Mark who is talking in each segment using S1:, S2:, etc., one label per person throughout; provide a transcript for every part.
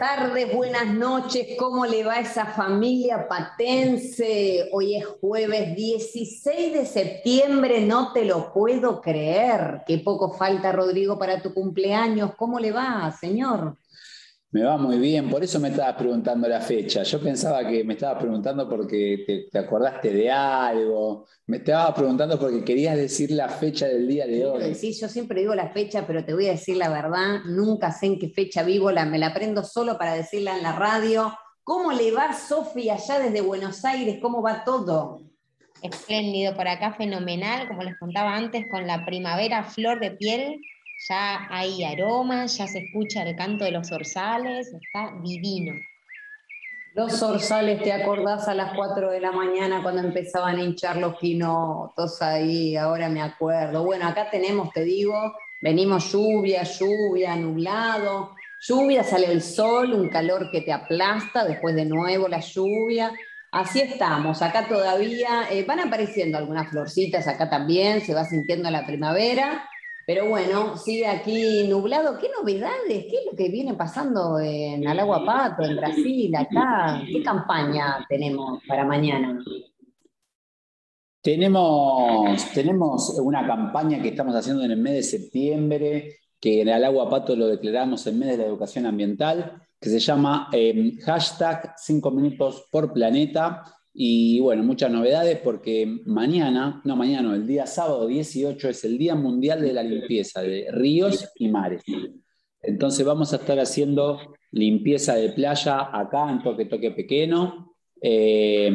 S1: tardes, buenas noches. ¿Cómo le va a esa familia patense? Hoy es jueves 16 de septiembre, no te lo puedo creer. Qué poco falta, Rodrigo, para tu cumpleaños. ¿Cómo le va, señor?
S2: Me va muy bien, por eso me estabas preguntando la fecha. Yo pensaba que me estabas preguntando porque te, acordaste de algo. Me estabas preguntando porque querías decir la fecha del día de hoy.
S1: Sí, yo siempre digo la fecha, pero te voy a decir la verdad. Nunca sé en qué fecha vivo, la, me la aprendo solo para decirla en la radio. ¿Cómo le va, Sofía, allá desde Buenos Aires? ¿Cómo va todo?
S3: Espléndido, por acá fenomenal, como les contaba antes, con la primavera flor de piel ya hay aromas, ya se escucha el canto de los orzales, está divino.
S1: Los orzales, ¿te acordás a las 4 de la mañana cuando empezaban a hinchar los quinotos ahí? Ahora me acuerdo. Bueno, acá tenemos, te digo, venimos lluvia, lluvia, nublado. Lluvia, sale el sol, un calor que te aplasta, después de nuevo la lluvia. Así estamos, acá todavía eh, van apareciendo algunas florcitas, acá también se va sintiendo la primavera, pero bueno, sigue aquí nublado. ¿Qué novedades? ¿Qué es lo que viene pasando en Alaguapato, en Brasil, acá? ¿Qué campaña tenemos para mañana?
S2: Tenemos, tenemos una campaña que estamos haciendo en el mes de septiembre, que en Alaguapato lo declaramos en mes de la educación ambiental, que se llama eh, hashtag 5 minutos por planeta y bueno, muchas novedades porque mañana, no mañana, el día sábado 18 es el Día Mundial de la Limpieza de Ríos y Mares. Entonces vamos a estar haciendo limpieza de playa acá en Toque Toque Pequeño eh,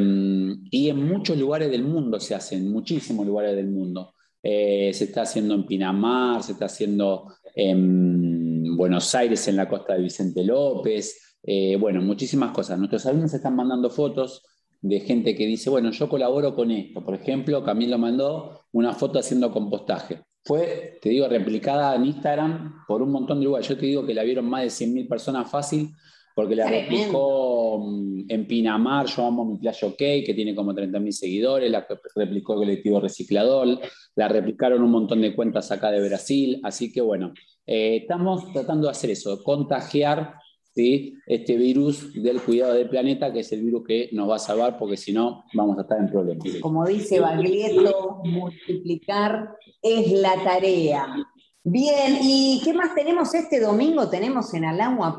S2: y en muchos lugares del mundo se hace, en muchísimos lugares del mundo. Eh, se está haciendo en Pinamar, se está haciendo en Buenos Aires, en la costa de Vicente López, eh, bueno, muchísimas cosas. Nuestros alumnos están mandando fotos de gente que dice, bueno, yo colaboro con esto. Por ejemplo, Camilo mandó una foto haciendo compostaje. Fue, te digo, replicada en Instagram por un montón de lugares. Yo te digo que la vieron más de 100.000 personas fácil, porque la replicó mm, en Pinamar, yo amo mi playa OK, que tiene como 30.000 seguidores, la replicó el colectivo Reciclador, la replicaron un montón de cuentas acá de Brasil, así que bueno, eh, estamos tratando de hacer eso, contagiar este virus del cuidado del planeta, que es el virus que nos va a salvar, porque si no, vamos a estar en problemas.
S1: Como dice Baglietto, multiplicar es la tarea. Bien, ¿y qué más tenemos este domingo? Tenemos en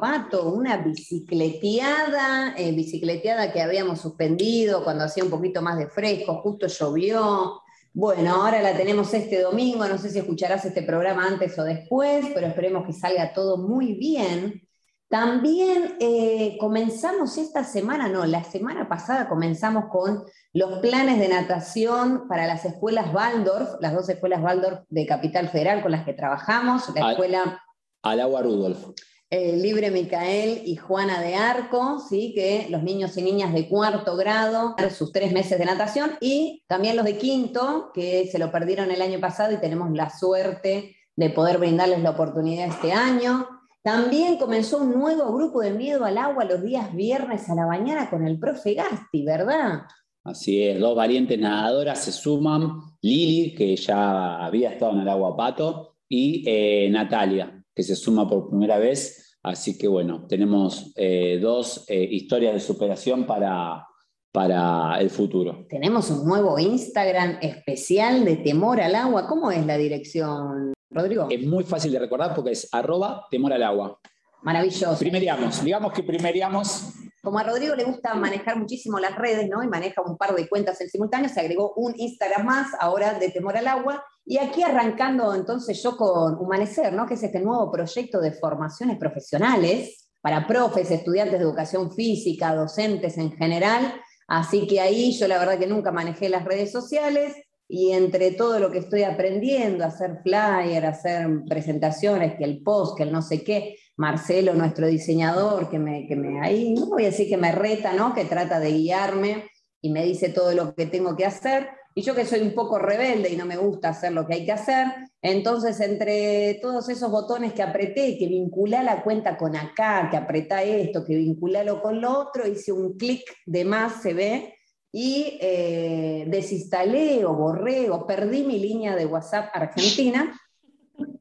S1: Pato una bicicleteada, eh, bicicleteada que habíamos suspendido cuando hacía un poquito más de fresco, justo llovió. Bueno, ahora la tenemos este domingo, no sé si escucharás este programa antes o después, pero esperemos que salga todo muy bien. También eh, comenzamos esta semana, no, la semana pasada comenzamos con los planes de natación para las escuelas Waldorf, las dos escuelas Waldorf de Capital Federal con las que trabajamos, la escuela...
S2: Al agua Rudolf.
S1: Eh, Libre Micael y Juana de Arco, ¿sí? que los niños y niñas de cuarto grado, sus tres meses de natación, y también los de quinto, que se lo perdieron el año pasado y tenemos la suerte de poder brindarles la oportunidad este año. También comenzó un nuevo grupo de miedo al agua los días viernes a la mañana con el profe Gasti, ¿verdad?
S2: Así es, dos valientes nadadoras se suman, Lili, que ya había estado en el agua pato, y eh, Natalia, que se suma por primera vez. Así que bueno, tenemos eh, dos eh, historias de superación para, para el futuro.
S1: Tenemos un nuevo Instagram especial de temor al agua. ¿Cómo es la dirección, Rodrigo.
S2: Es muy fácil de recordar porque es arroba temor al agua.
S1: Maravilloso.
S2: Primeriamos, digamos que primeriamos.
S1: Como a Rodrigo le gusta manejar muchísimo las redes, ¿no? Y maneja un par de cuentas en simultáneo, se agregó un Instagram más, ahora de Temor al Agua. Y aquí arrancando entonces yo con Humanecer, ¿no? Que es este nuevo proyecto de formaciones profesionales para profes, estudiantes de educación física, docentes en general. Así que ahí yo la verdad que nunca manejé las redes sociales, y entre todo lo que estoy aprendiendo, hacer flyer, hacer presentaciones, que el post, que el no sé qué, Marcelo, nuestro diseñador, que me, que me ahí, voy a decir que me reta, ¿no? Que trata de guiarme y me dice todo lo que tengo que hacer. Y yo que soy un poco rebelde y no me gusta hacer lo que hay que hacer, entonces entre todos esos botones que apreté, que vincula la cuenta con acá, que apretá esto, que vinculalo con lo otro, hice un clic de más, se ve, y eh, desinstalé o borré o perdí mi línea de WhatsApp Argentina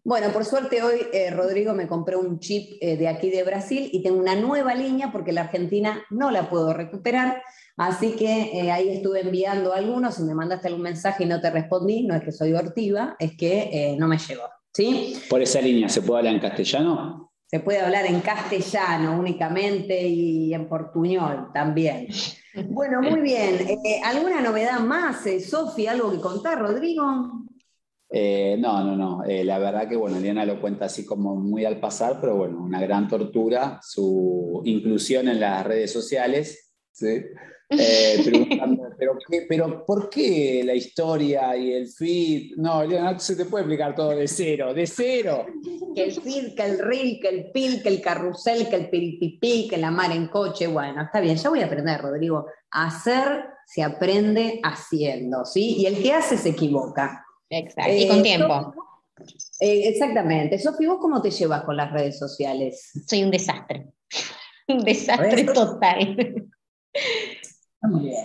S1: Bueno, por suerte hoy eh, Rodrigo me compró un chip eh, de aquí de Brasil y tengo una nueva línea porque la Argentina no la puedo recuperar. Así que eh, ahí estuve enviando algunos, si me mandaste algún mensaje y no te respondí, no es que soy hortiva, es que no me llegó. ¿sí?
S2: Por esa línea, ¿se puede hablar en castellano?
S1: Se puede hablar en castellano únicamente y en portuñol también. Bueno, muy bien. ¿Alguna novedad más, Sofía? ¿Algo que contar, Rodrigo?
S2: Eh, no, no, no. Eh, la verdad que, bueno, Eliana lo cuenta así como muy al pasar, pero bueno, una gran tortura, su inclusión en las redes sociales, ¿sí? Eh, pero, pero ¿por qué la historia y el feed? No, no se te puede explicar todo de cero, de cero.
S1: Que el feed, que el reel, que el pil, que el carrusel, que el piripipí, que la mar en coche, bueno, está bien, ya voy a aprender, Rodrigo. Hacer se aprende haciendo, ¿sí? Y el que hace se equivoca.
S3: Exacto, y con eh, tiempo.
S1: Eh, exactamente. Sofi, ¿vos cómo te llevas con las redes sociales?
S3: Soy un desastre. Un desastre total.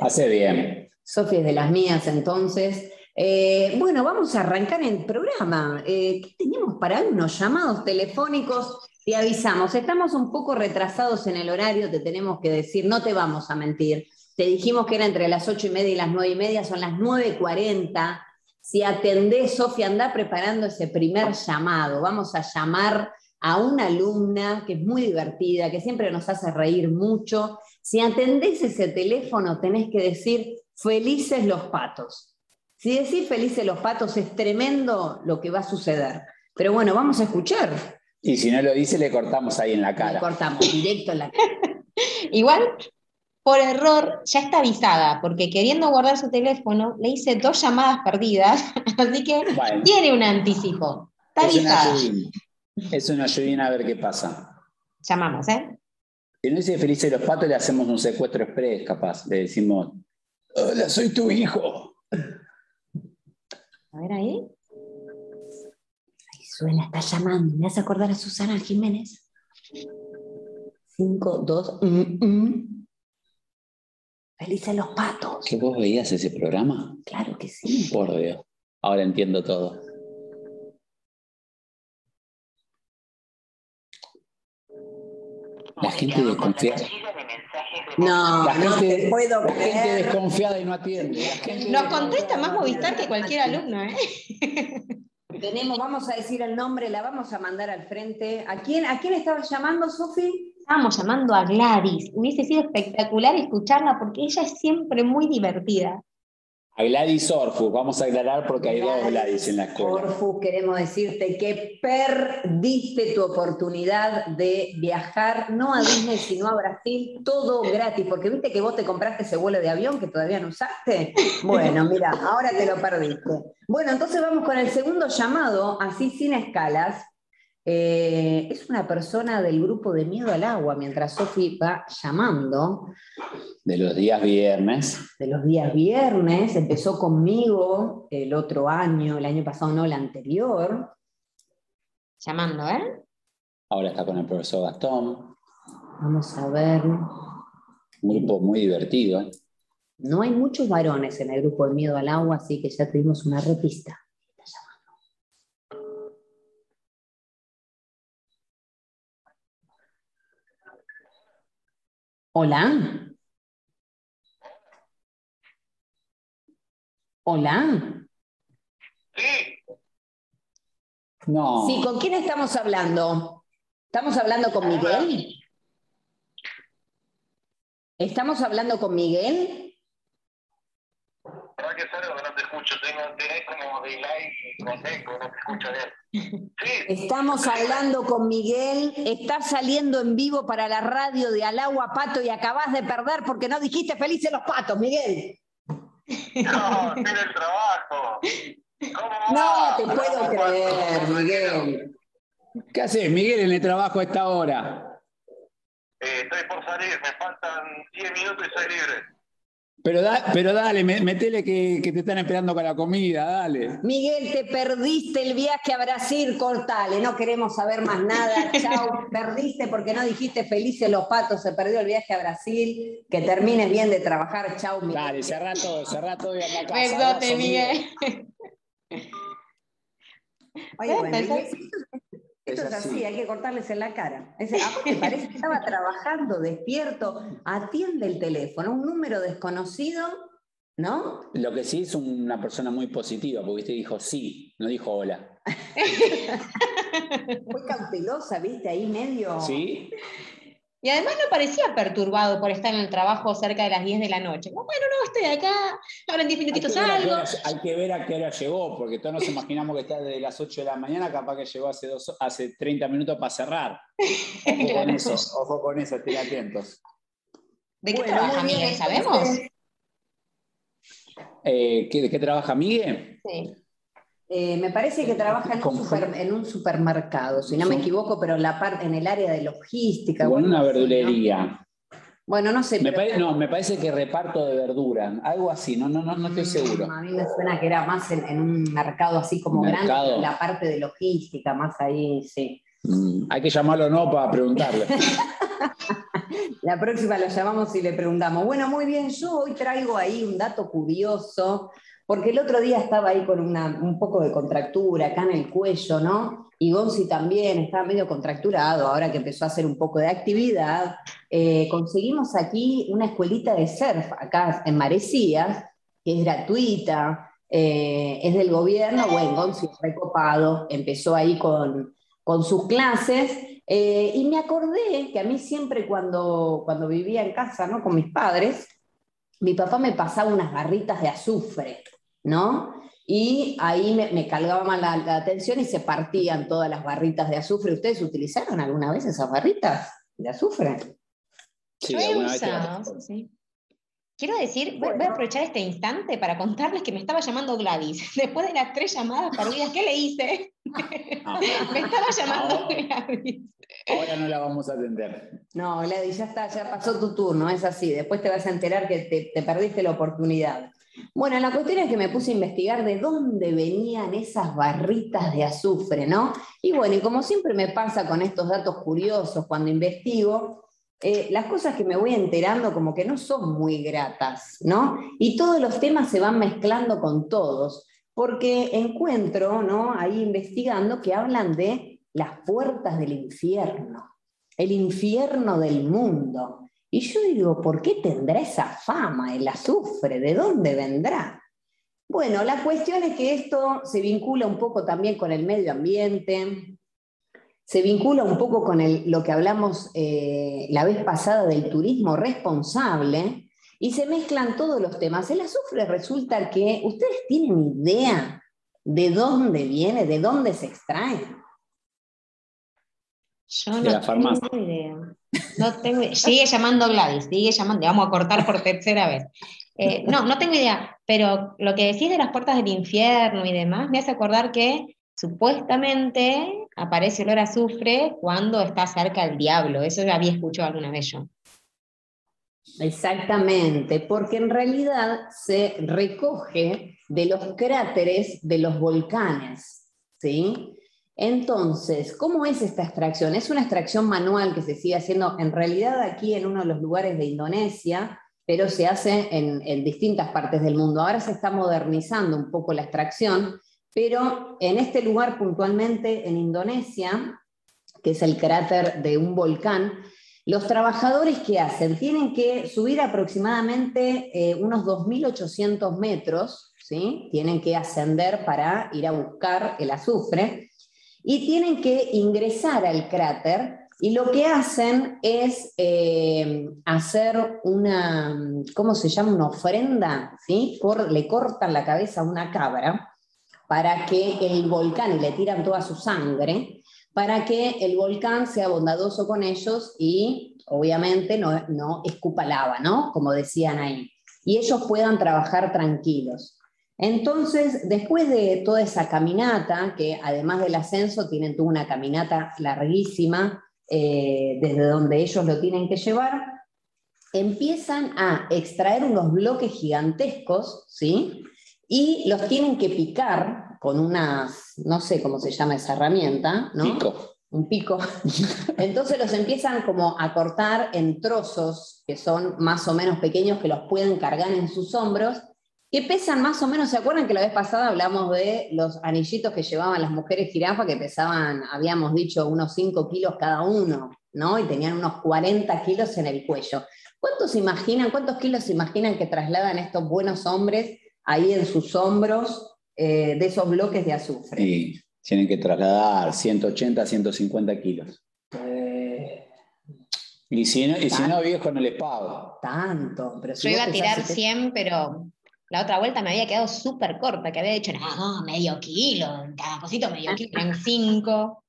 S2: Hace bien.
S1: Sofi es de las mías, entonces. Eh, bueno, vamos a arrancar el programa. ¿Qué tenemos para unos llamados telefónicos? Te avisamos, estamos un poco retrasados en el horario, te tenemos que decir, no te vamos a mentir. Te dijimos que era entre las ocho y media y las nueve y media, son las 9.40. Si atendés, Sofía, anda preparando ese primer llamado. Vamos a llamar a una alumna que es muy divertida, que siempre nos hace reír mucho. Si atendés ese teléfono, tenés que decir felices los patos. Si decís felices los patos, es tremendo lo que va a suceder. Pero bueno, vamos a escuchar.
S2: Y si no lo dice, le cortamos ahí en la cara. Le
S1: cortamos directo en la cara.
S3: Igual por error ya está avisada, porque queriendo guardar su teléfono, le hice dos llamadas perdidas, así que tiene un anticipo. Está es avisada.
S2: Es una lluvia a ver qué pasa.
S3: Llamamos, ¿eh?
S2: Si no dice Felices los Patos, le hacemos un secuestro express, capaz. Le decimos, hola, soy tu hijo.
S3: A ver ahí.
S1: Ahí suena, está llamando. ¿Me hace acordar a Susana Jiménez? Cinco, dos, mm, Felices los patos.
S2: ¿Que vos veías ese programa?
S1: Claro que sí.
S2: Por Dios. Ahora entiendo todo. La gente desconfiada.
S1: No,
S2: la
S1: gente, no puedo
S2: la gente desconfiada y no atiende.
S3: Nos contesta más Movistar que cualquier alumno, ¿eh?
S1: Tenemos, vamos a decir el nombre, la vamos a mandar al frente. ¿A quién, a quién estabas llamando, Sofi?
S3: estábamos llamando a Gladys. Hubiese sido espectacular escucharla porque ella es siempre muy divertida.
S2: A Gladys Orfus, vamos a aclarar porque hay dos Gladys en la escuela.
S1: Orfus, queremos decirte que perdiste tu oportunidad de viajar, no a Disney, sino a Brasil, todo gratis, porque viste que vos te compraste ese vuelo de avión que todavía no usaste. Bueno, mira, ahora te lo perdiste. Bueno, entonces vamos con el segundo llamado, así sin escalas, eh, es una persona del grupo de Miedo al Agua, mientras Sofi va llamando.
S2: De los días viernes.
S1: De los días viernes. Empezó conmigo el otro año, el año pasado no, el anterior.
S3: Llamando, ¿eh?
S2: Ahora está con el profesor Gastón.
S1: Vamos a ver.
S2: Un grupo muy divertido. ¿eh?
S1: No hay muchos varones en el grupo de Miedo al Agua, así que ya tuvimos una repista. Hola. Hola.
S4: Sí.
S2: No.
S1: Sí, ¿con quién estamos hablando? ¿Estamos hablando con Miguel? ¿Estamos hablando con Miguel?
S4: que te escucho, tengo, tenés como delay con eco, no te escucho bien. Sí.
S1: Estamos hablando con Miguel, estás saliendo en vivo para la radio de Alagua Pato y acabas de perder porque no dijiste felices los patos, Miguel.
S4: No, tiene el trabajo. ¿Cómo
S1: no te puedo creer, Miguel.
S2: ¿Qué haces, Miguel, en el trabajo a esta hora?
S4: Eh, estoy por salir, me faltan 10 minutos y soy libre.
S2: Pero, pero dale, metele que, que, te están esperando con la comida, dale.
S1: Miguel, te perdiste el viaje a Brasil, cortale, no queremos saber más nada, chao, perdiste porque no dijiste felices los patos, se perdió el viaje a Brasil, que termines bien de trabajar, chao,
S2: Miguel. Dale, cerrá todo, cerrá todo y
S3: Besote, Miguel.
S1: Oye, bueno, esto,
S2: Es
S1: así, hay que cortarles en la cara. Es, aparte parece que estaba trabajando, despierto, atiende el teléfono, un número desconocido, ¿no?
S2: Lo que sí es una persona muy positiva, porque usted dijo sí, no dijo hola.
S1: Fue cautelosa, viste, ahí medio.
S2: ¿Sí?
S3: Y además no parecía perturbado por estar en el trabajo cerca de las 10 de la noche. Bueno, no, estoy acá, ahora en 10
S2: Hay que,
S3: minutitos
S2: ver a qué
S3: salgo.
S2: hora, hay que ver a qué hora llegó, porque todos nos imaginamos que está desde las 8 de la mañana, capaz que llegó hace, dos, hace 30 minutos para cerrar. Ojo con eso, ojo con eso, estén atentos.
S3: ¿De qué
S1: Bueno,
S3: trabaja Miguel? ¿Sabemos?
S2: Eh, ¿qué- ¿De qué trabaja Miguel?
S3: Sí.
S1: Eh, me parece que trabaja en un,
S2: Con-
S1: super- en un supermercado, si no me equivoco, pero en, la parte, en el área de logística. O algo
S2: una verdulería.
S1: Bueno, no sé.
S2: Me
S1: pero-
S2: pare- no, me parece que reparto de verdura, algo así, no, no, no, no estoy seguro.
S1: Mm, A mí me suena que era más en, en un mercado así como
S2: Mercado.
S1: grande, la parte de logística, más ahí, sí.
S2: Mm, hay que llamarlo no para preguntarle.
S1: La próxima lo llamamos y le preguntamos. Bueno, muy bien, yo hoy traigo ahí un dato curioso, porque el otro día estaba ahí con un poco de contractura acá en el cuello, ¿no? Y Gonzi también estaba medio contracturado, ahora que empezó a hacer un poco de actividad. Eh, conseguimos aquí una escuelita de surf acá en Marecías, que es gratuita, eh, es del gobierno, bueno, Gonzi es recopado, empezó ahí con, con sus clases, eh, y me acordé que a mí siempre cuando, cuando vivía en casa, ¿no? Con mis padres, mi papá me pasaba unas barritas de azufre, ¿no? Y ahí me, me calgaba la, la atención y se partían todas las barritas de azufre. ¿Ustedes utilizaron alguna vez esas barritas de azufre?
S2: Sí,
S3: Yo he
S2: vez
S3: usado, sí. Quiero decir, voy- a aprovechar este instante para contarles que me estaba llamando Gladys. Después de las tres llamadas perdidas, ¿qué le hice? Me estaba llamando
S2: Ahora-
S3: Gladys.
S2: ahora no la vamos a atender.
S1: No, Gladys, ya está, ya pasó tu turno, es así. Después te vas a enterar que te, te perdiste la oportunidad. Bueno, la cuestión es que me puse a investigar de dónde venían esas barritas de azufre, ¿no? Y bueno, y como siempre me pasa con estos datos curiosos cuando investigo, eh, las cosas que me voy enterando como que no son muy gratas, ¿no? Y todos los temas se van mezclando con todos, porque encuentro, ¿no? Ahí investigando que hablan de las puertas del infierno el infierno del mundo. Y yo digo, ¿por qué tendrá esa fama el azufre? ¿De dónde vendrá? Bueno, la cuestión es que esto se vincula un poco también con el medio ambiente, se vincula un poco con el- lo que hablamos eh, la vez pasada del turismo responsable y se mezclan todos los temas. El azufre resulta que ustedes tienen idea de dónde viene, de dónde se extrae.
S3: Yo
S2: De
S3: no
S2: la farmacia.
S3: tengo idea. No tengo idea. Sigue llamando Gladys, sigue llamando, vamos a cortar por tercera vez. Eh, no, no tengo idea, pero lo que decís de las puertas del infierno y demás me hace acordar que supuestamente aparece olor a azufre cuando está cerca el diablo. Eso ya había escuchado alguna vez yo.
S1: Exactamente, porque en realidad se recoge de los cráteres de los volcanes, ¿sí? Entonces, ¿cómo es esta extracción? Es una extracción manual que se sigue haciendo en realidad aquí en uno de los lugares de Indonesia, pero se hace en, en distintas partes del mundo. Ahora se está modernizando un poco la extracción, pero en este lugar puntualmente en Indonesia, que es el cráter de un volcán, los trabajadores que hacen tienen que subir aproximadamente eh, unos 2.800 metros, ¿sí? tienen que ascender para ir a buscar el azufre y tienen que ingresar al cráter y lo que hacen es eh, hacer una, ¿cómo se llama? Una ofrenda, ¿sí? Le cortan la cabeza a una cabra para que el volcán, y le tiran toda su sangre, para que el volcán sea bondadoso con ellos y obviamente no, no escupa lava, ¿no? Como decían ahí. Y ellos puedan trabajar tranquilos. Entonces, después de toda esa caminata, que además del ascenso tienen toda una caminata larguísima, eh, desde donde ellos lo tienen que llevar, empiezan a extraer unos bloques gigantescos, ¿sí? Y los tienen que picar con unas, no sé cómo se llama esa herramienta, ¿no?
S2: Pico.
S1: un pico. Entonces los empiezan como a cortar en trozos que son más o menos pequeños que los pueden cargar en sus hombros que pesan más o menos, ¿se acuerdan que la vez pasada hablamos de los anillitos que llevaban las mujeres jirafa que pesaban, habíamos dicho, unos 5 kilos cada uno, ¿no? Y tenían unos 40 kilos en el cuello. ¿Cuántos se imaginan, cuántos kilos se imaginan que trasladan estos buenos hombres ahí en sus hombros eh, de esos bloques de azufre?
S2: Sí, tienen que trasladar 180, 150 kilos.
S1: Eh,
S2: Y si no, y si no viejo, no les pago.
S1: tanto, pero si
S3: Yo iba a tirar
S1: sete-
S3: 100, pero la otra vuelta me había quedado súper corta, que había dicho, no, no, medio kilo, cada cosito medio kilo, en 5.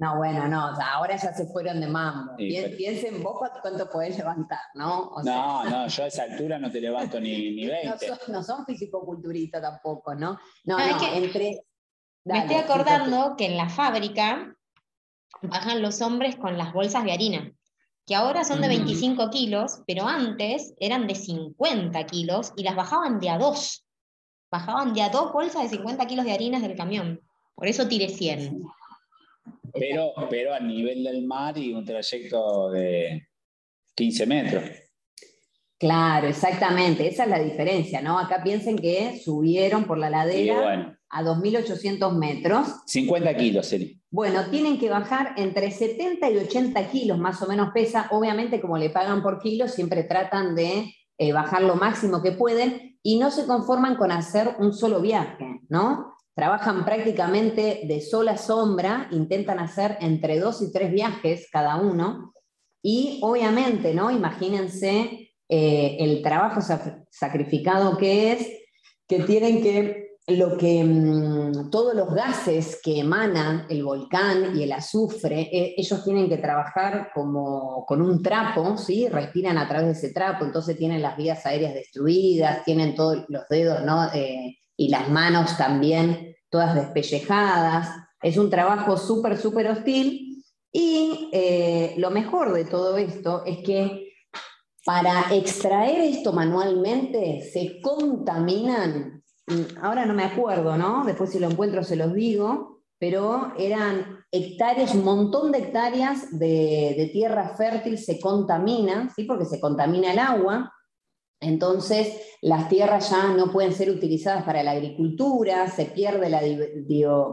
S1: No, bueno, no, o sea, ahora ya se fueron de mambo.
S2: Sí,
S1: Pi-
S2: pero-
S1: Piensen vos cuánto- podés levantar, ¿no? O sea,
S2: No, no, yo a esa altura no te levanto ni, ni
S1: no
S2: 20.
S1: son, no son fisicoculturistas tampoco, ¿no? No,
S3: No, es
S1: no,
S3: que
S1: entre...
S3: Me estoy acordando que en la fábrica bajan los hombres con las bolsas de harina, que ahora son de
S1: Ujú.
S3: 25 kilos, pero antes eran de 50 kilos y las bajaban de a dos. Bajaban de a dos bolsas de 50 kilos de harinas del camión. Por eso tiré 100.
S2: Pero, pero a nivel del mar y un trayecto de 15 metros.
S1: Claro, exactamente, esa es la diferencia, ¿no? Acá piensen que subieron por la ladera
S2: bueno,
S1: a 2.800 metros.
S2: 50 kilos, sería.
S1: Bueno, tienen que bajar entre 70 y 80 kilos, más o menos pesa. Obviamente, como le pagan por kilo, siempre tratan de eh, bajar lo máximo que pueden y no se conforman con hacer un solo viaje, ¿no? Trabajan prácticamente de sola sombra, intentan hacer entre dos y tres viajes cada uno. Y obviamente, ¿no? Imagínense eh, el trabajo sac- sacrificado que es, que tienen que, lo que, mm, todos los gases que emanan el volcán y el azufre, eh, ellos tienen que trabajar como con un trapo, ¿sí? Respiran a través de ese trapo, entonces tienen las vías aéreas destruidas, tienen todos los dedos, ¿no? Eh, y las manos también todas despellejadas. Es un trabajo súper, súper hostil. Y eh, lo mejor de todo esto es que para extraer esto manualmente se contaminan, mm, ahora no me acuerdo, ¿no? Después si lo encuentro se los digo, pero eran hectáreas, un montón de hectáreas de, de tierra fértil se contaminan, ¿sí? Porque se contamina el agua. Entonces, las tierras ya no pueden ser utilizadas para la agricultura, se pierde la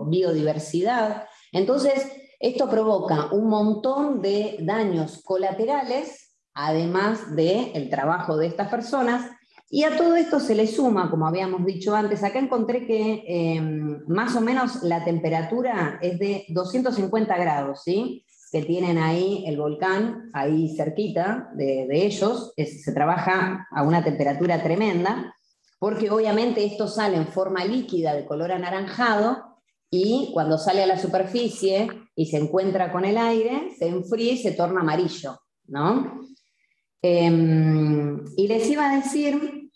S1: biodiversidad. Entonces, esto provoca un montón de daños colaterales, además del trabajo de estas personas. Y a todo esto se le suma, como habíamos dicho antes, acá encontré que eh, más o menos la temperatura es de 250 grados, ¿sí? Que tienen ahí el volcán, ahí cerquita de, ellos, se trabaja a una temperatura tremenda, porque obviamente esto sale en forma líquida de color anaranjado y cuando sale a la superficie y se encuentra con el aire, se enfría y se torna amarillo, ¿no? Em, y les iba a decir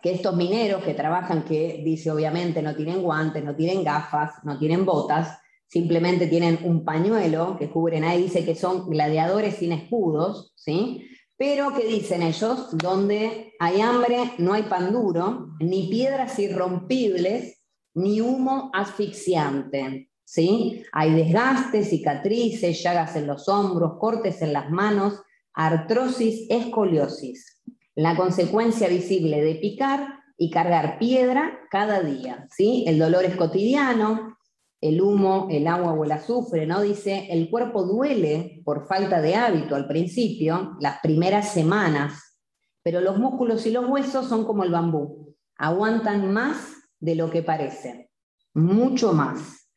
S1: que estos mineros que trabajan, que dice obviamente no tienen guantes, no tienen gafas, no tienen botas, simplemente tienen un pañuelo que cubren ahí, dice que son gladiadores sin escudos, ¿sí? Pero que dicen ellos, donde hay hambre no hay pan duro, ni piedras irrompibles, ni humo asfixiante, ¿sí? Hay desgastes, cicatrices, llagas en los hombros, cortes en las manos, artrosis, escoliosis. La consecuencia visible de picar y cargar piedra cada día, ¿sí? El dolor es cotidiano, el humo, el agua o el azufre, ¿no? Dice, el cuerpo duele por falta de hábito al principio, las primeras semanas, pero los músculos y los huesos son como el bambú, aguantan más de lo que parece, mucho más.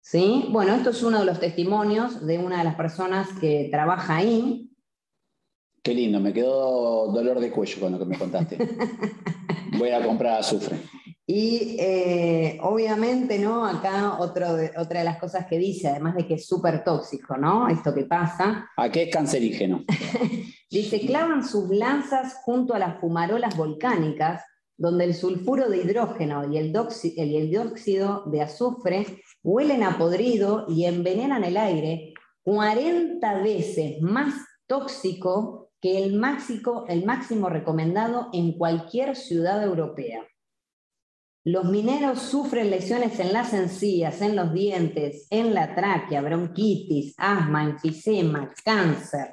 S1: ¿Sí? Bueno, esto es uno de los testimonios de una de las personas que trabaja ahí.
S2: Qué lindo, me quedó dolor de cuello con lo que me contaste. Voy a comprar azufre.
S1: Y eh, obviamente, ¿no? Acá otro de- otra de las cosas que dice, además de que es súper tóxico, ¿no? Esto que pasa,
S2: ¿A qué es cancerígeno?
S1: dice, clavan sus lanzas junto a las fumarolas volcánicas, donde el sulfuro de hidrógeno y el, doxi- y el dióxido de azufre huelen a podrido y envenenan el aire 40 veces más tóxico que el máximo, el máximo recomendado en cualquier ciudad europea. Los mineros sufren lesiones en las encías, en los dientes, en la tráquea, bronquitis, asma, enfisema, cáncer.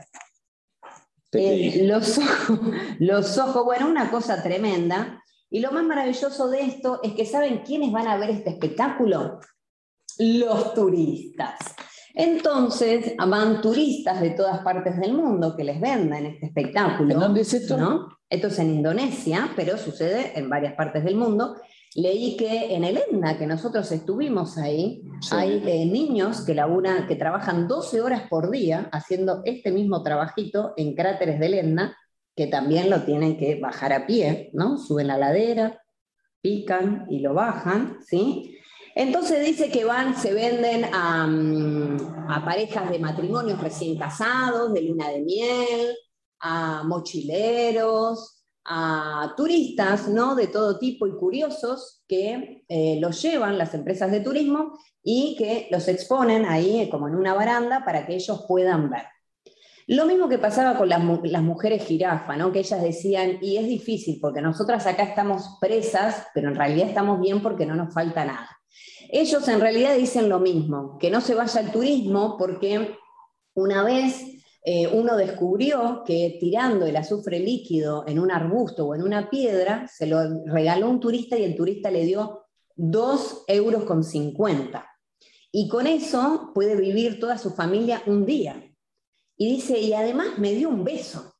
S2: ¿Qué te
S1: Eh, los, ojos, los ojos, bueno, una cosa tremenda. Y lo más maravilloso de esto es que ¿saben quiénes van a ver este espectáculo? Los turistas. Entonces van turistas de todas partes del mundo que les venden este espectáculo.
S2: ¿En dónde es esto?
S1: ¿no? Esto es en Indonesia, pero sucede en varias partes del mundo. Leí que en el ENDA, que nosotros estuvimos ahí,
S2: Sí.
S1: hay eh, niños que, laburan, que trabajan 12 horas por día haciendo este mismo trabajito en cráteres del ENDA, que también lo tienen que bajar a pie, ¿no? Suben la ladera, pican y lo bajan, ¿sí? Entonces dice que van, se venden a, mm, a parejas de matrimonios recién casados, de luna de miel, a mochileros, a turistas, ¿no? De todo tipo y curiosos que eh, los llevan las empresas de turismo y que los exponen ahí eh, como en una baranda para que ellos puedan ver. Lo mismo que pasaba con las, mu- las mujeres jirafa, ¿no? que ellas decían, y es difícil porque nosotras acá estamos presas, pero en realidad estamos bien porque no nos falta nada. Ellos en realidad dicen lo mismo, que no se vaya al turismo porque una vez eh, uno descubrió que tirando el azufre líquido en un arbusto o en una piedra, se lo regaló un turista y el turista le dio 2 euros con 50. Y con eso puede vivir toda su familia un día. Y dice, y además me dio un beso.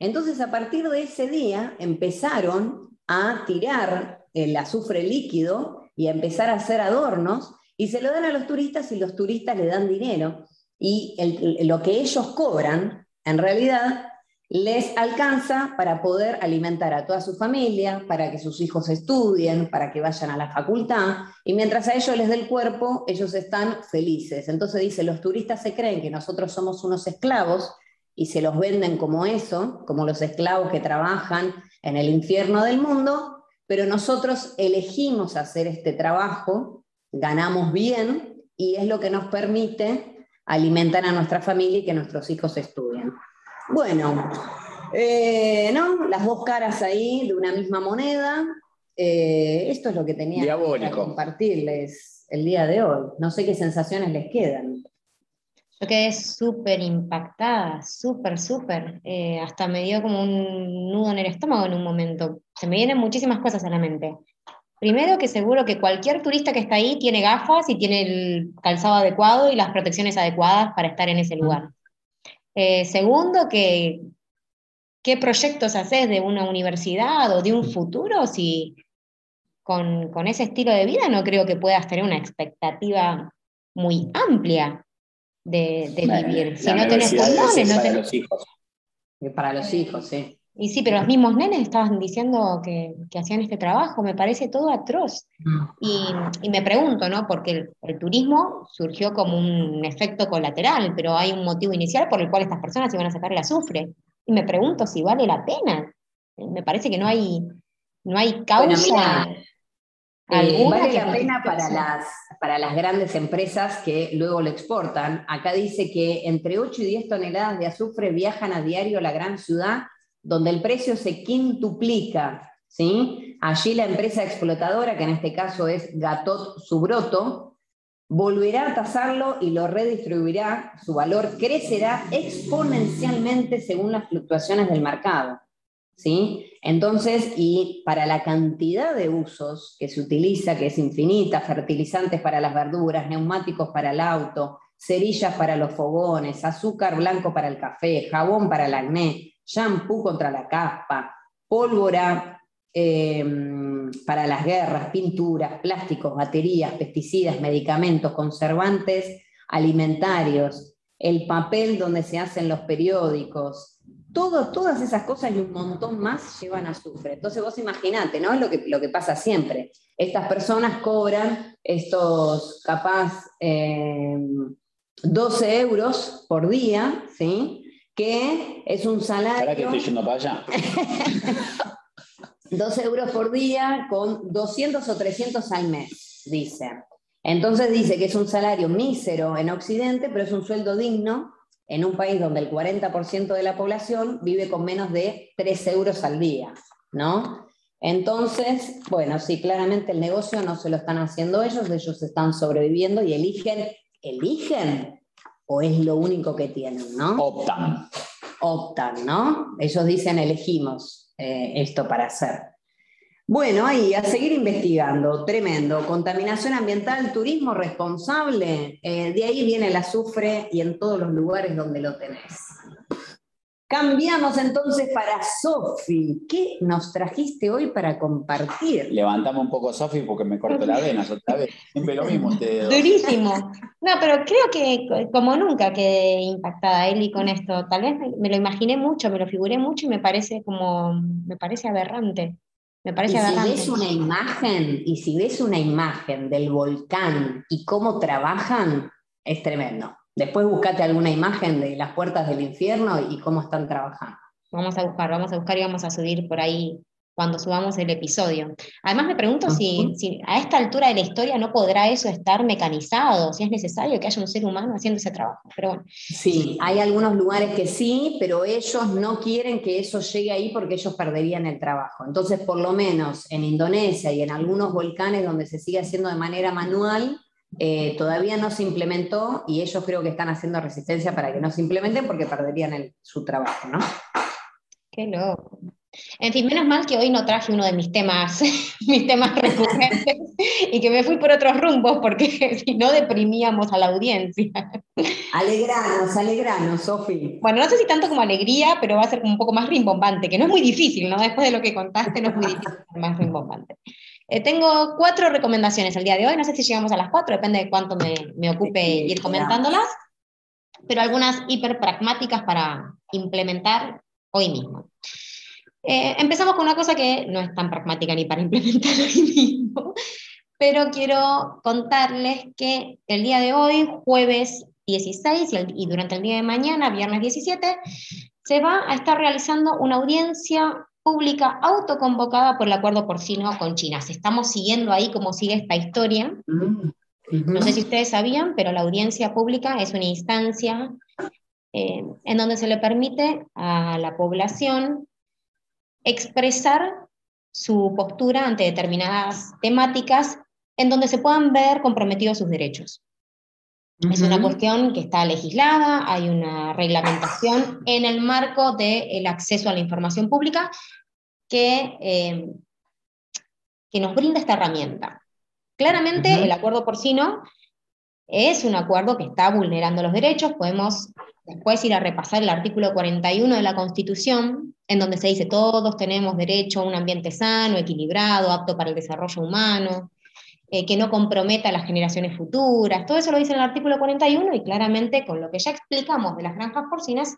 S1: Entonces, a partir de ese día, empezaron a tirar el azufre líquido y a empezar a hacer adornos y se lo dan a los turistas y los turistas le dan dinero. Y lo que ellos cobran, en realidad, les alcanza para poder alimentar a toda su familia, para que sus hijos estudien, para que vayan a la facultad, y mientras a ellos les dé el cuerpo, ellos están felices. Entonces dice, los turistas se creen que nosotros somos unos esclavos y se los venden como eso, como los esclavos que trabajan en el infierno del mundo, pero nosotros elegimos hacer este trabajo, ganamos bien y es lo que nos permite alimentar a nuestra familia y que nuestros hijos estudien. Bueno, eh, ¿no? Las dos caras ahí de una misma moneda. Eh, esto es lo que tenía
S2: Diabólico.
S1: para compartirles el día de hoy. No sé qué sensaciones les quedan.
S3: Yo quedé súper impactada, súper, súper. Eh, hasta me dio como un nudo en el estómago en un momento. Se me vienen muchísimas cosas a la mente. Primero que seguro que cualquier turista que está ahí tiene gafas y tiene el calzado adecuado y las protecciones adecuadas para estar en ese lugar. Eh, segundo, que qué proyectos haces de una universidad o de un futuro si con, con ese estilo de vida no creo que puedas tener una expectativa muy amplia de, de
S2: Bueno,
S3: vivir. Si
S2: la
S3: no tenés pulmones,
S2: es
S3: no
S2: para
S3: tenés-
S2: los hijos.
S1: Para los hijos, sí.
S3: Y sí, pero los mismos nenes estaban diciendo que, que hacían este trabajo, me parece todo atroz. Y, y me pregunto, ¿no? Porque el, el turismo surgió como un efecto colateral, pero hay un motivo inicial por el cual estas personas iban a sacar el azufre. Y me pregunto si vale la pena. Eh, Me parece que no hay, no hay causa
S1: mira, Eh, vale
S3: que
S1: la pena para las, para las grandes empresas que luego lo exportan. Acá dice que entre 8 y 10 toneladas de azufre viajan a diario a la gran ciudad, donde el precio se quintuplica. ¿sí? Allí la empresa explotadora, que en este caso es Gatot Subroto, volverá a tasarlo y lo redistribuirá. Su valor crecerá exponencialmente según las fluctuaciones del mercado. ¿sí? Entonces, y para la cantidad de usos que se utiliza, que es infinita, fertilizantes para las verduras, neumáticos para el auto, cerillas para los fogones, azúcar blanco para el café, jabón para el acné, shampoo contra la caspa, pólvora eh, para las guerras, pinturas, plásticos, baterías, pesticidas, medicamentos, conservantes alimentarios, el papel donde se hacen los periódicos, todo, todas esas cosas y un montón más llevan azufre. Entonces vos imaginate, ¿no? Es lo que, lo que pasa siempre. Estas personas cobran estos capaz eh, 12 euros por día, ¿sí? Que es un
S2: ¿Para que
S1: salario...
S2: estoy yendo para allá?
S1: 12 euros por día con 200 o 300 al mes, dice. Entonces dice que es un salario mísero en Occidente, pero es un sueldo digno en un país donde el 40% de la población vive con menos de 3 euros al día, ¿no? Entonces, bueno, sí, claramente el negocio no se lo están haciendo ellos, ellos están sobreviviendo y eligen, eligen o es lo único que tienen, ¿no?
S2: Optan.
S1: optan, ¿no? Ellos dicen elegimos eh, esto para hacer. Bueno, ahí, a seguir investigando, tremendo. Contaminación ambiental, turismo responsable, eh, de ahí viene el azufre y en todos los lugares donde lo tenés. Cambiamos entonces para Sofi. ¿Qué nos trajiste hoy para compartir?
S2: Levantamos un poco Sofi porque me corto la vena otra vez. Siempre lo mismo ustedes.
S3: Durísimo. No, pero creo que como nunca quedé impactada Eli con esto. Tal vez me, lo imaginé mucho, me lo figuré mucho y me parece como, me parece aberrante. Me parece
S1: y
S3: aberrante.
S1: si ves una imagen, y si ves una imagen del volcán y cómo trabajan, es tremendo. Después buscate alguna imagen de las puertas del infierno y cómo están trabajando.
S3: Vamos a buscar, vamos a buscar y vamos a subir por ahí cuando subamos el episodio. Además me pregunto si, si, a esta altura de la historia no podrá eso estar mecanizado, si es necesario que haya un ser humano haciendo ese trabajo. Pero bueno.
S1: Sí, hay algunos lugares que sí, pero ellos no quieren que eso llegue ahí porque ellos perderían el trabajo. Entonces, por lo menos en Indonesia y en algunos volcanes donde se sigue haciendo de manera manual, eh, todavía no se implementó y ellos creo que están haciendo resistencia para que no se implementen porque perderían su trabajo, ¿no?
S3: Qué loco. En fin, menos mal que hoy no traje uno de mis temas, mis temas recurrentes y que me fui por otros rumbos porque si no deprimíamos a la audiencia.
S1: Alegranos, alegranos, Sofi.
S3: Bueno, no sé si tanto como alegría, pero va a ser un poco más rimbombante, que no es muy difícil, ¿no? Después de lo que contaste, no es muy difícil ser más rimbombante. Eh, tengo cuatro recomendaciones el día de hoy, no sé si llegamos a las cuatro, depende de cuánto me, me ocupe ir comentándolas, pero algunas hiper pragmáticas para implementar hoy mismo. Eh, empezamos con una cosa que no es tan pragmática ni para implementar hoy mismo, pero quiero contarles que el día de hoy, jueves 16 y, y durante el día de mañana, viernes 17, se va a estar realizando una audiencia pública autoconvocada por el acuerdo porcino con China. Si estamos siguiendo ahí cómo sigue esta historia. No sé si ustedes sabían, pero la audiencia pública es una instancia eh, en donde se le permite a la población expresar su postura ante determinadas temáticas en donde se puedan ver comprometidos sus derechos. Es una cuestión que está legislada, hay una reglamentación en el marco del acceso a la información pública que, eh, que nos brinda esta herramienta. Claramente el acuerdo porcino es un acuerdo que está vulnerando los derechos, podemos después ir a repasar el artículo 41 de la Constitución, en donde se dice todos tenemos derecho a un ambiente sano, equilibrado, apto para el desarrollo humano, eh, que no comprometa a las generaciones futuras. Todo eso lo dice en el artículo 41 y claramente con lo que ya explicamos de las granjas porcinas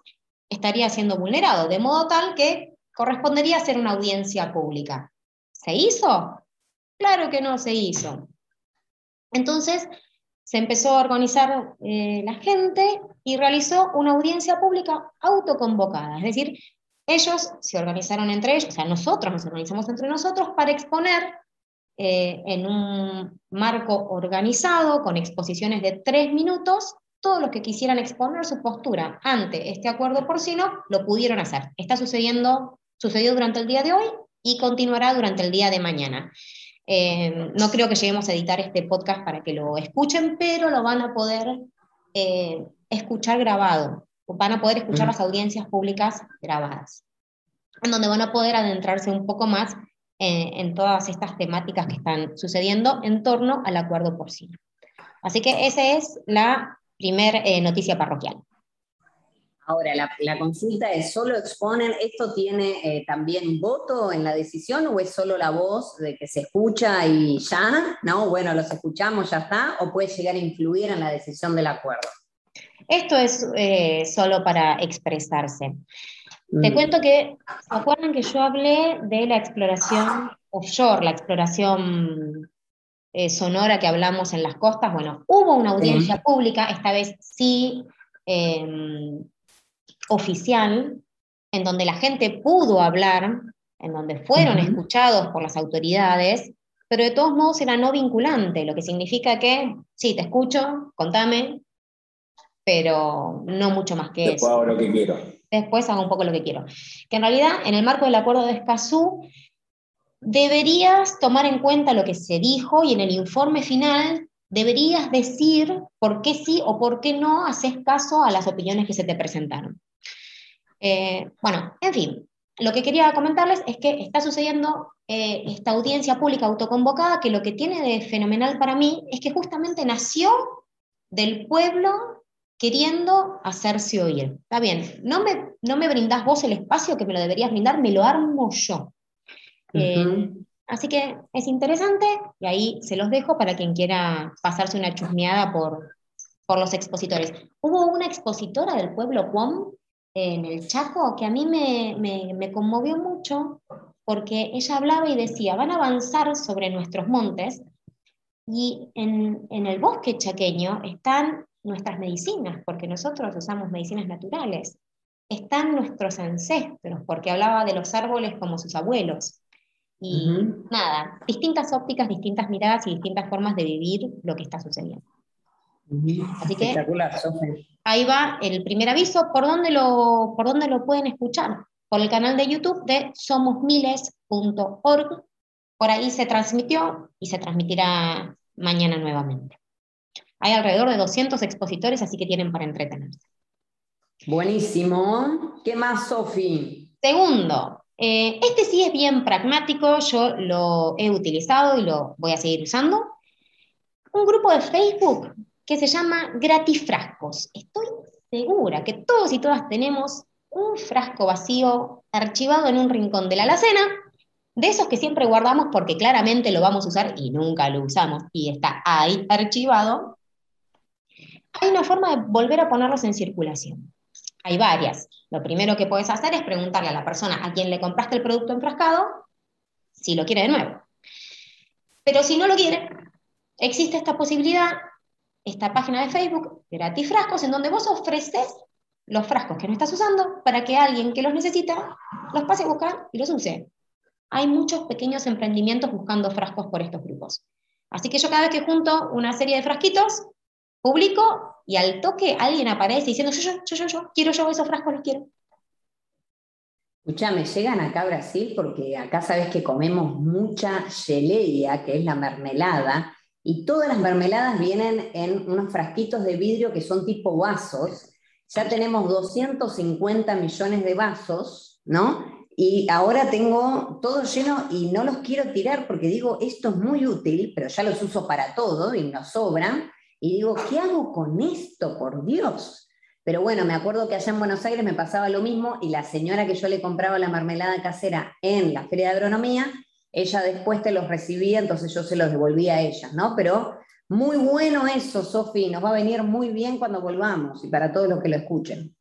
S3: estaría siendo vulnerado, de modo tal que correspondería hacer una audiencia pública. ¿Se hizo? Claro que no se hizo. Entonces se empezó a organizar eh, la gente y realizó una audiencia pública autoconvocada, es decir, ellos se organizaron entre ellos, o sea, nosotros nos organizamos entre nosotros para exponer eh, en un marco organizado, con exposiciones de tres minutos, todos los que quisieran exponer su postura ante este acuerdo porcino lo pudieron hacer. Está sucediendo, sucedió durante el día de hoy y continuará durante el día de mañana. Eh, no creo que lleguemos a editar este podcast para que lo escuchen, pero lo van a poder eh, escuchar grabado, van a poder escuchar las audiencias públicas grabadas, en donde van a poder adentrarse un poco más en, todas estas temáticas que están sucediendo en torno al acuerdo porcino. Así que esa es la primera eh, noticia parroquial.
S1: Ahora, la, consulta es, ¿solo exponen, esto tiene eh, también voto en la decisión o es solo la voz de que se escucha y ya? No, bueno, los escuchamos, ya está, o puede llegar a influir en la decisión del acuerdo.
S3: Esto es eh, solo para expresarse. Te mm. cuento que, ¿se acuerdan que yo hablé de la exploración offshore, la exploración eh, sonora que hablamos en las costas? Bueno, hubo una audiencia pública, esta vez sí em, oficial, en donde la gente pudo hablar, en donde fueron escuchados por las autoridades, pero de todos modos era no vinculante, lo que significa que, sí, te escucho, contame, pero no mucho más que eso.
S2: Hago lo que quiero.
S3: Después hago un poco lo que quiero. Que en realidad, en el marco del acuerdo de Escazú, deberías tomar en cuenta lo que se dijo y en el informe final deberías decir por qué sí o por qué no haces caso a las opiniones que se te presentaron. Eh, bueno, en fin, lo que quería comentarles es que está sucediendo eh, esta audiencia pública autoconvocada, que lo que tiene de fenomenal para mí es que justamente nació del pueblo queriendo hacerse oír. Está bien, no me, no me brindás vos el espacio que me lo deberías brindar, me lo armo yo. Eh, así que es interesante y ahí se los dejo para quien quiera pasarse una chusmeada por, por los expositores. Hubo una expositora del pueblo Cuom en el Chaco que a mí me, me, conmovió mucho porque ella hablaba y decía, van a avanzar sobre nuestros montes y en, en el bosque chaqueño están nuestras medicinas, porque nosotros usamos medicinas naturales. Están nuestros ancestros, porque hablaba de los árboles como sus abuelos. Y nada, distintas ópticas, distintas miradas y distintas formas de vivir lo que está sucediendo. Así que ahí va el primer aviso. ¿Por dónde, lo, ¿Por dónde lo pueden escuchar? Por el canal de YouTube de somosmiles.org. Por ahí se transmitió y se transmitirá mañana nuevamente. Hay alrededor de 200 expositores, así que tienen para entretenerse.
S1: Buenísimo. ¿Qué más, Sofi?
S3: Segundo, eh, este sí es bien pragmático, yo lo he utilizado y lo voy a seguir usando. Un grupo de Facebook que se llama Gratifrascos. Estoy segura que todos y todas tenemos un frasco vacío archivado en un rincón de la alacena, de esos que siempre guardamos porque claramente lo vamos a usar y nunca lo usamos y está ahí archivado. Hay una forma de volver a ponerlos en circulación. Hay varias. Lo primero que puedes hacer es preguntarle a la persona a quien le compraste el producto enfrascado si lo quiere de nuevo. Pero si no lo quiere, existe esta posibilidad esta página de Facebook, Gratis Frascos, en donde vos ofreces los frascos que no estás usando para que alguien que los necesita los pase a buscar y los use. Hay muchos pequeños emprendimientos buscando frascos por estos grupos. Así que yo cada vez que junto una serie de frasquitos, publico y al toque alguien aparece diciendo, yo, yo, yo, yo, quiero yo esos frascos, los quiero.
S1: Escuchame, llegan acá a Brasil porque acá sabes que comemos mucha geleia, que es la mermelada, y todas las mermeladas vienen en unos frasquitos de vidrio que son tipo vasos. Ya tenemos 250 millones de vasos, ¿no? Y ahora tengo todo lleno y no los quiero tirar porque digo, esto es muy útil, pero ya los uso para todo y nos sobran. Y digo, ¿qué hago con esto, por Dios? Pero bueno, me acuerdo que allá en Buenos Aires me pasaba lo mismo y la señora que yo le compraba la mermelada casera en la feria de agronomía ella después te los recibía, entonces yo se los devolvía a ella, ¿no? Pero muy bueno eso, Sofi, nos va a venir muy bien cuando volvamos y para todos los que lo escuchen.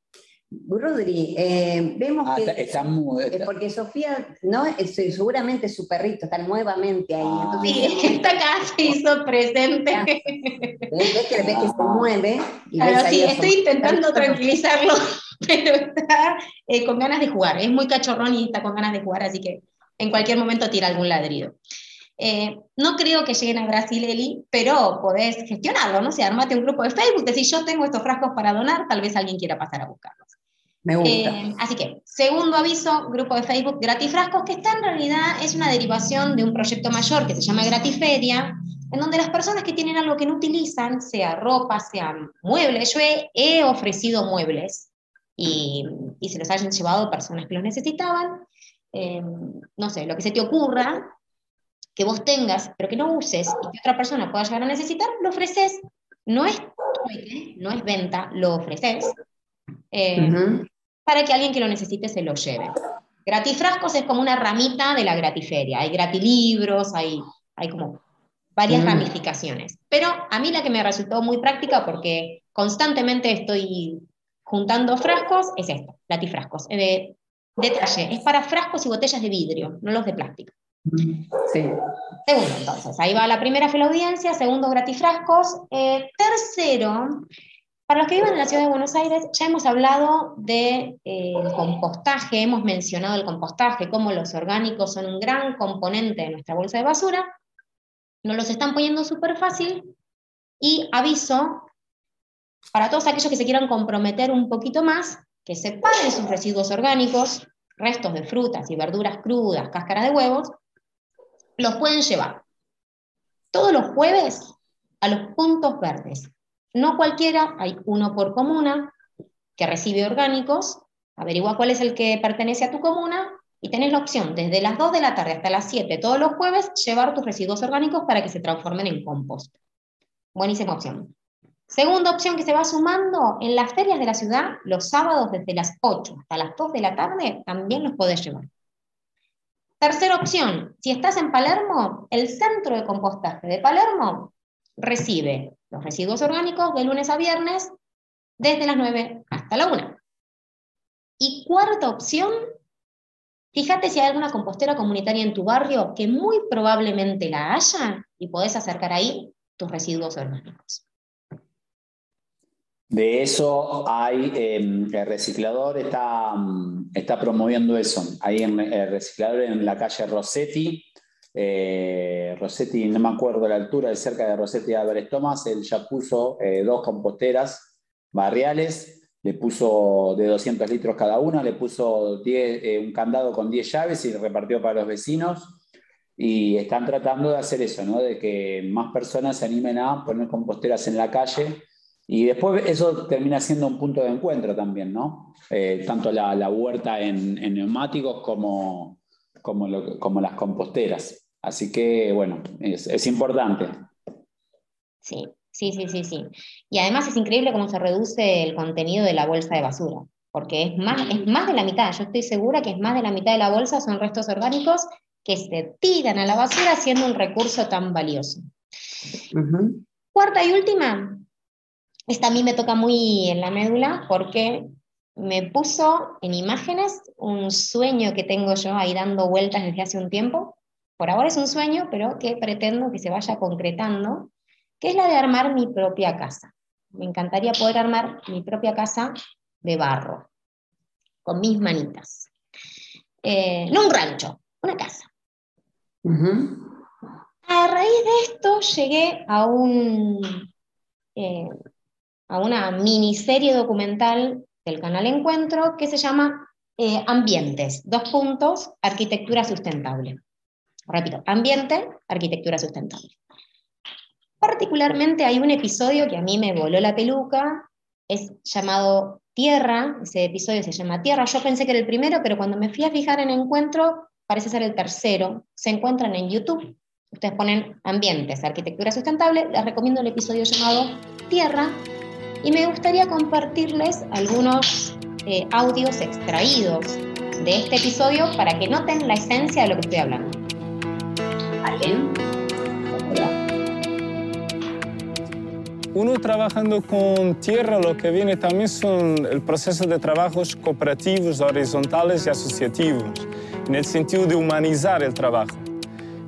S1: Rodri, eh, vemos ah, que. Está, muy, Porque Sofía, ¿no? Es, seguramente su perrito está nuevamente ahí.
S3: Ah. sí, está acá, se hizo presente.
S1: Ves que, ves que se mueve.
S3: Y sí, estoy intentando tranquilizarlo, pero está eh, con ganas de jugar. Es muy cachorrón y está con ganas de jugar, así que en cualquier momento tira algún ladrido. Eh, no creo que lleguen a Brasil, Eli, pero podés gestionarlo, ¿no? O sea, armate un grupo de Facebook, decir yo tengo estos frascos para donar, tal vez alguien quiera pasar a buscarlos.
S1: Me gusta. Eh,
S3: así que, segundo aviso, grupo de Facebook Gratifrascos, que está en realidad es una derivación de un proyecto mayor que se llama Gratiferia, en donde las personas que tienen algo que no utilizan, sea ropa, sea muebles, yo he, ofrecido muebles y, y, se los hayan llevado personas que los necesitaban, Em, no sé, lo que se te ocurra, que vos tengas, pero que no uses y que otra persona pueda llegar a necesitar, lo ofreces. No es no es venta, lo ofreces. Em, para que alguien que lo necesite se lo lleve. Gratifrascos es como una ramita de la gratiferia. Hay gratilibros, hay, hay como varias mm. ramificaciones. Pero a mí la que me resultó muy práctica, porque constantemente estoy juntando frascos, es esta, gratifrascos. Eh, Detalle, es para frascos y botellas de vidrio, no los de plástico.
S1: Sí.
S3: Segundo, entonces, ahí va la primera fila audiencia, segundo, gratifrascos. Eh, tercero, para los que viven en la ciudad de Buenos Aires, ya hemos hablado del de, eh, compostaje, hemos mencionado el compostaje, cómo los orgánicos son un gran componente de nuestra bolsa de basura. Nos los están poniendo súper fácil. Y aviso, para todos aquellos que se quieran comprometer un poquito más, que separen sus residuos orgánicos, restos de frutas y verduras crudas, cáscaras de huevos, los pueden llevar todos los jueves a los puntos verdes. No cualquiera, hay uno por comuna que recibe orgánicos, averigua cuál es el que pertenece a tu comuna y tenés la opción desde las 2 de la tarde hasta las 7 todos los jueves llevar tus residuos orgánicos para que se transformen en compost. Buenísima opción. Segunda opción que se va sumando, en las ferias de la ciudad, los sábados desde las 8 hasta las 2 de la tarde, también los podés llevar. Tercera opción, si estás en Palermo, el centro de compostaje de Palermo recibe los residuos orgánicos de lunes a viernes desde las 9 hasta la 1. Y cuarta opción, fíjate si hay alguna compostera comunitaria en tu barrio que muy probablemente la haya y podés acercar ahí tus residuos orgánicos.
S2: De eso hay, em, el reciclador está, mm, está promoviendo eso. Ahí en el reciclador en la calle Rossetti, eh, Rossetti, no me acuerdo la altura, de cerca de Rossetti Álvarez Tomás, él ya puso eh, dos composteras barriales, le puso de 200 litros cada una, le puso eh, un candado con 10 llaves y repartió para los vecinos. Y están tratando de hacer eso, ¿no? de que más personas se animen a poner composteras en la calle y después eso termina siendo un punto de encuentro también, ¿no? Eh, tanto la, huerta en, neumáticos como, como, como, las composteras. Así que, bueno, es, importante.
S3: Sí, sí, sí, sí, sí. Y además es increíble cómo se reduce el contenido de la bolsa de basura, porque es más, es más de la mitad. Yo estoy segura que es más de la mitad de la bolsa son restos orgánicos que se tiran a la basura siendo un recurso tan valioso. Cuarta y última, esta a mí me toca muy en la médula porque me puso en imágenes un sueño que tengo yo ahí dando vueltas desde hace un tiempo. Por ahora es un sueño, pero que pretendo que se vaya concretando, que es la de armar mi propia casa. Me encantaría poder armar mi propia casa de barro, con mis manitas. Eh, no un rancho, una casa. A raíz de esto llegué a un, eh, a una miniserie documental del canal Encuentro que se llama eh, Ambientes, dos puntos, arquitectura sustentable. Repito, ambiente, arquitectura sustentable. Particularmente hay un episodio que a mí me voló la peluca, es llamado Tierra, ese episodio se llama Tierra, yo pensé que era el primero, pero cuando me fui a fijar en Encuentro, parece ser el tercero, se encuentran en YouTube, ustedes ponen ambientes, arquitectura sustentable, les recomiendo el episodio llamado Tierra, y me gustaría compartirles algunos eh, audios extraídos de este episodio para que noten la esencia de lo que estoy hablando. ¿Alguien?
S5: Uno trabajando con tierra, lo que viene también son el proceso de trabajos cooperativos, horizontales y asociativos, en el sentido de humanizar el trabajo.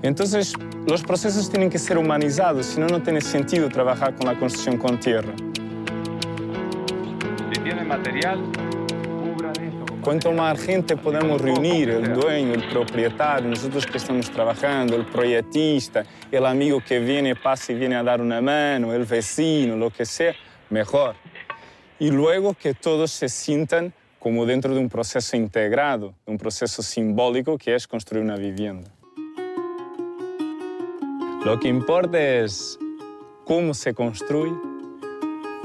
S5: Entonces, los procesos tienen que ser humanizados, si no, no tiene sentido trabajar con la construcción con tierra material, Cuanto más gente podemos reunir, el dueño, el propietario, nosotros que estamos trabajando, el proyectista, el amigo que viene, pasa y viene a dar una mano, el vecino, lo que sea, mejor. Y luego que todos se sientan como dentro de un proceso integrado, un proceso simbólico que es construir una vivienda. Lo que importa es cómo se construye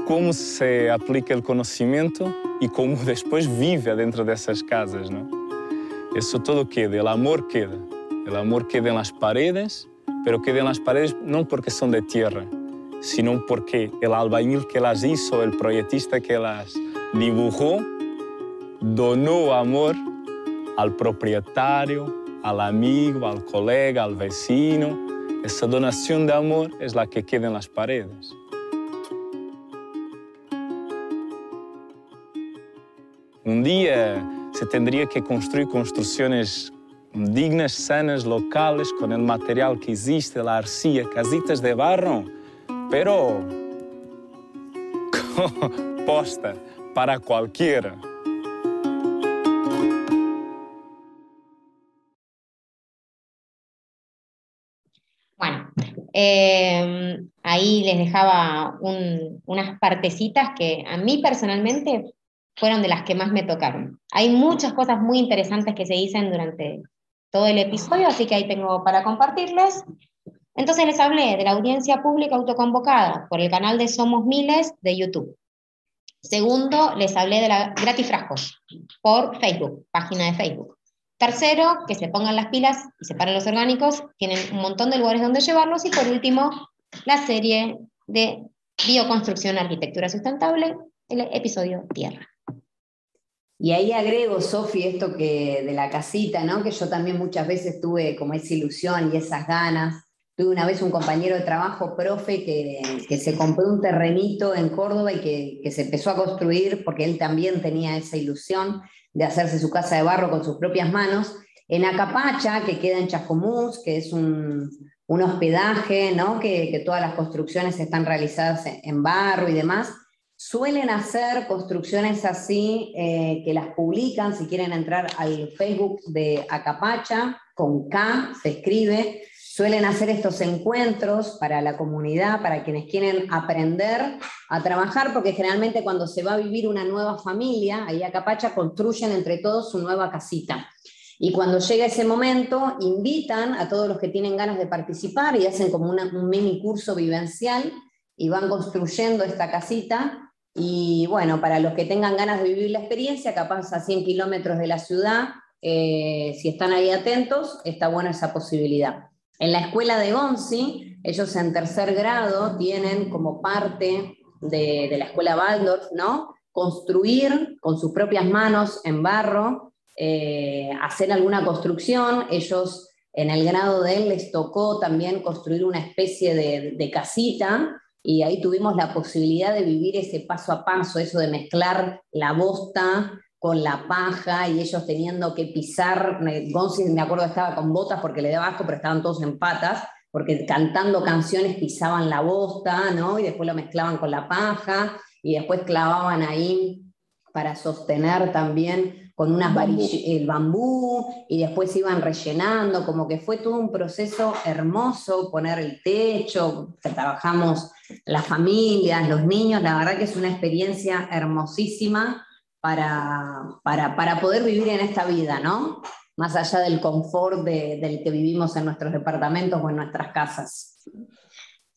S5: cómo se aplica el conocimiento y cómo después vive dentro de esas casas, ¿no? Eso todo queda, el amor queda. El amor queda en las paredes, pero queda en las paredes no porque son de tierra, sino porque el albañil que las hizo, el proyectista que las dibujó, donó amor al propietario, al amigo, al colega, al vecino. Esa donación de amor es la que queda en las paredes. Un día se tendría que construir construcciones dignas, sanas, locales, con el material que existe, la arcilla, casitas de barro, pero posta para cualquiera.
S3: Bueno, eh, ahí les dejaba unas partecitas que a mí personalmente fueron de las que más me tocaron. Hay muchas cosas muy interesantes que se dicen durante todo el episodio, así que ahí tengo para compartirles. Entonces les hablé de la audiencia pública autoconvocada por el canal de Somos Miles de YouTube. Segundo, les hablé de la Gratifrascos por Facebook, página de Facebook. Tercero, que se pongan las pilas y separen los orgánicos, tienen un montón de lugares donde llevarlos. Y por último, la serie de bioconstrucción, arquitectura sustentable, el episodio Tierra.
S1: Y ahí agrego, Sofi, esto que de la casita, ¿no? Que yo también muchas veces tuve como esa ilusión y esas ganas. Tuve una vez un compañero de trabajo, profe, que, se compró un terrenito en Córdoba y que, se empezó a construir porque él también tenía esa ilusión de hacerse su casa de barro con sus propias manos. En Acapacha, que queda en Chascomús, que es un, un hospedaje, ¿no? Que, todas las construcciones están realizadas en barro y demás Suelen hacer construcciones así eh, que las publican, si quieren entrar al Facebook de Acapacha, con K se escribe, suelen hacer estos encuentros para la comunidad, para quienes quieren aprender a trabajar, porque generalmente cuando se va a vivir una nueva familia, ahí Acapacha construyen entre todos su nueva casita. Y cuando llega ese momento, invitan a todos los que tienen ganas de participar y hacen como un mini curso vivencial y van construyendo esta casita y bueno, para los que tengan ganas de vivir la experiencia, capaz a 100 kilómetros de la ciudad, eh, si están ahí atentos, está buena esa posibilidad. En la escuela de Gonzi, ellos en tercer grado tienen como parte de, la escuela Waldorf, ¿no? Construir con sus propias manos en barro, eh, hacer alguna construcción. Ellos en el grado de él les tocó también construir una especie de, de casita y ahí tuvimos la posibilidad de vivir ese paso a paso, eso de mezclar la bosta con la paja y ellos teniendo que pisar, Gonzi me acuerdo estaba con botas porque le daba asco, pero estaban todos en patas, porque cantando canciones pisaban la bosta, ¿no? Y después lo mezclaban con la paja y después clavaban ahí para sostener también con unas varillas, el bambú, y después iban rellenando, como que fue todo un proceso hermoso, poner el techo, trabajamos las familias, los niños, la verdad que es una experiencia hermosísima para, para, poder vivir en esta vida, ¿no? Más allá del confort del que vivimos en nuestros departamentos o en nuestras casas.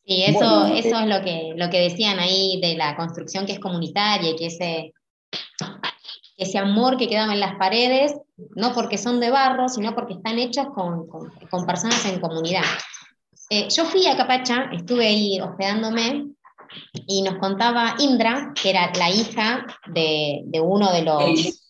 S3: Sí, eso, eso eh, es lo que, lo que decían ahí de la construcción que es comunitaria y que ese ese amor que quedaba en las paredes, no porque son de barro, sino porque están hechos con, con, personas en comunidad. Eh, yo fui a Capacha, estuve ahí hospedándome, y nos contaba Indra, que era la hija de, de uno, de los,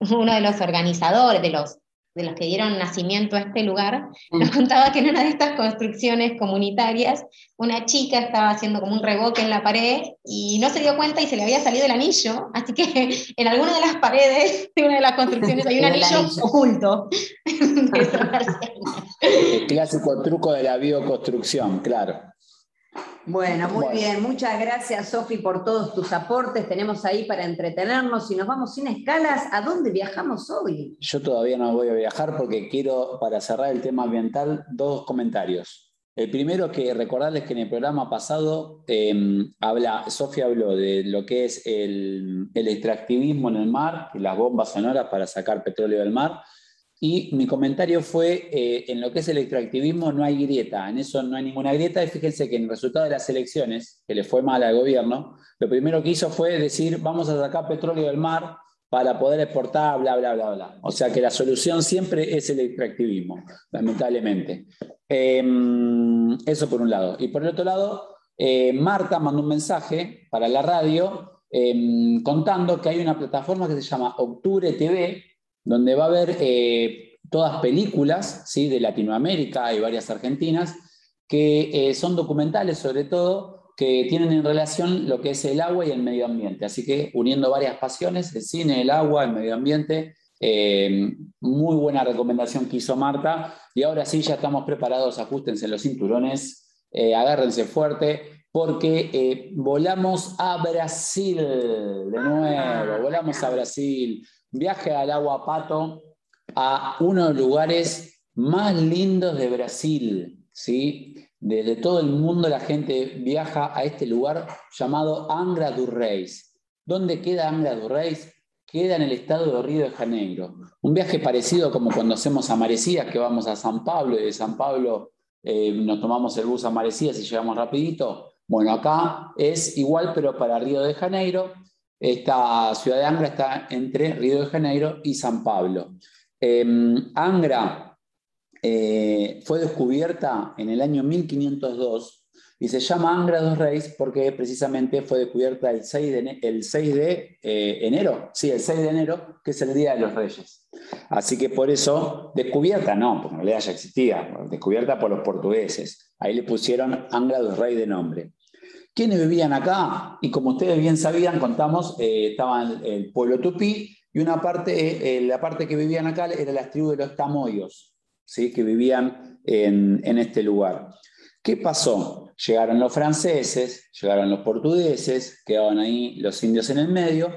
S3: uno de los organizadores, de los de los que dieron nacimiento a este lugar, mm. nos contaba que en una de estas construcciones comunitarias, una chica estaba haciendo como un reboque en la pared y no se dio cuenta y se le había salido el anillo, así que en alguna de las paredes de una de las construcciones hay un anillo, oculto.
S2: el clásico truco de la bioconstrucción, claro.
S1: Bueno, muy bien. Muchas gracias, Sofi, por todos tus aportes. Tenemos ahí para entretenernos y nos vamos sin escalas. ¿A dónde viajamos hoy?
S2: Yo todavía no voy a viajar porque quiero, para cerrar el tema ambiental, dos comentarios. El primero que recordarles que en el programa pasado em, habla, Sofía habló de lo que es el, el extractivismo en el mar las bombas sonoras para sacar petróleo del mar. Y mi comentario fue, eh, en lo que es el extractivismo no hay grieta, en eso no hay ninguna grieta, y fíjense que en el resultado de las elecciones, que le fue mal al gobierno, lo primero que hizo fue decir, vamos a sacar petróleo del mar para poder exportar, bla, bla, bla, bla. O sea que la solución siempre es el extractivismo, lamentablemente. Em, eso por un lado. Y por el otro lado, eh, Marta mandó un mensaje para la radio em, contando que hay una plataforma que se llama Octubre TV, donde va a haber eh, todas películas ¿sí? de Latinoamérica, hay varias argentinas, que eh, son documentales sobre todo, que tienen en relación lo que es el agua y el medio ambiente. Así que uniendo varias pasiones, el cine, el agua, el medio ambiente, eh, muy buena recomendación que hizo Marta. Y ahora sí, ya estamos preparados, ajustense los cinturones, agárrense fuerte, porque volamos a Brasil de nuevo, volamos a Brasil viaje al agua pato a uno de los lugares más lindos de Brasil. ¿sí? Desde todo el mundo la gente viaja a este lugar llamado Angra dos Reis. ¿Dónde queda Angra dos Reis? Queda en el estado de Río de Janeiro. Un viaje parecido como cuando hacemos a Marecidas, que vamos a San Pablo y de San Pablo eh, nos tomamos el bus a Marecidas y llegamos rapidito. Bueno, acá es igual, pero para Río de Janeiro. Esta ciudad de Angra está entre Río de Janeiro y San Pablo. Em, Angra eh, fue descubierta en el año 1502 y se llama Angra dos Reis porque precisamente fue descubierta el 6 de, el 6 de eh, enero, sí, el 6 de enero, que es el Día de los Reyes. Así que por eso, descubierta no, porque en realidad ya existía, descubierta por los portugueses. Ahí le pusieron Angra dos Reis de nombre. ¿Quiénes vivían acá? Y como ustedes bien sabían, contamos, eh, estaba el, pueblo tupí y una parte, eh, la parte que vivían acá era la tribu de los tamoyos, ¿sí? que vivían en, en este lugar. ¿Qué pasó? Llegaron los franceses, llegaron los portugueses, quedaban ahí los indios en el medio,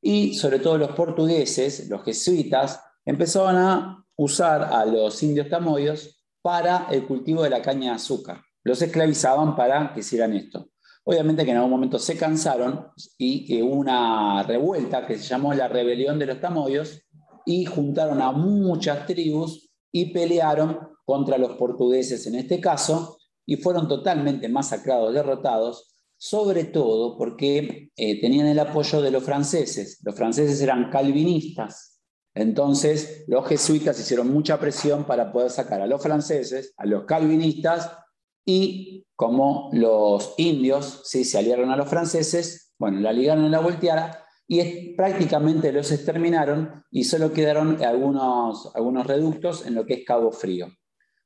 S2: y sobre todo los portugueses, los jesuitas, empezaban a usar a los indios tamoyos para el cultivo de la caña de azúcar. Los esclavizaban para que hicieran esto. Obviamente que en algún momento se cansaron y hubo una revuelta que se llamó la rebelión de los tamoyos y juntaron a muchas tribus y pelearon contra los portugueses en este caso y fueron totalmente masacrados, derrotados, sobre todo porque eh, tenían el apoyo de los franceses. Los franceses eran calvinistas. Entonces, los jesuitas hicieron mucha presión para poder sacar a los franceses, a los calvinistas, y como los indios ¿sí? se aliaron a los franceses, bueno, la ligaron en la volteada y prácticamente los exterminaron y solo quedaron algunos, algunos reductos en lo que es Cabo Frío.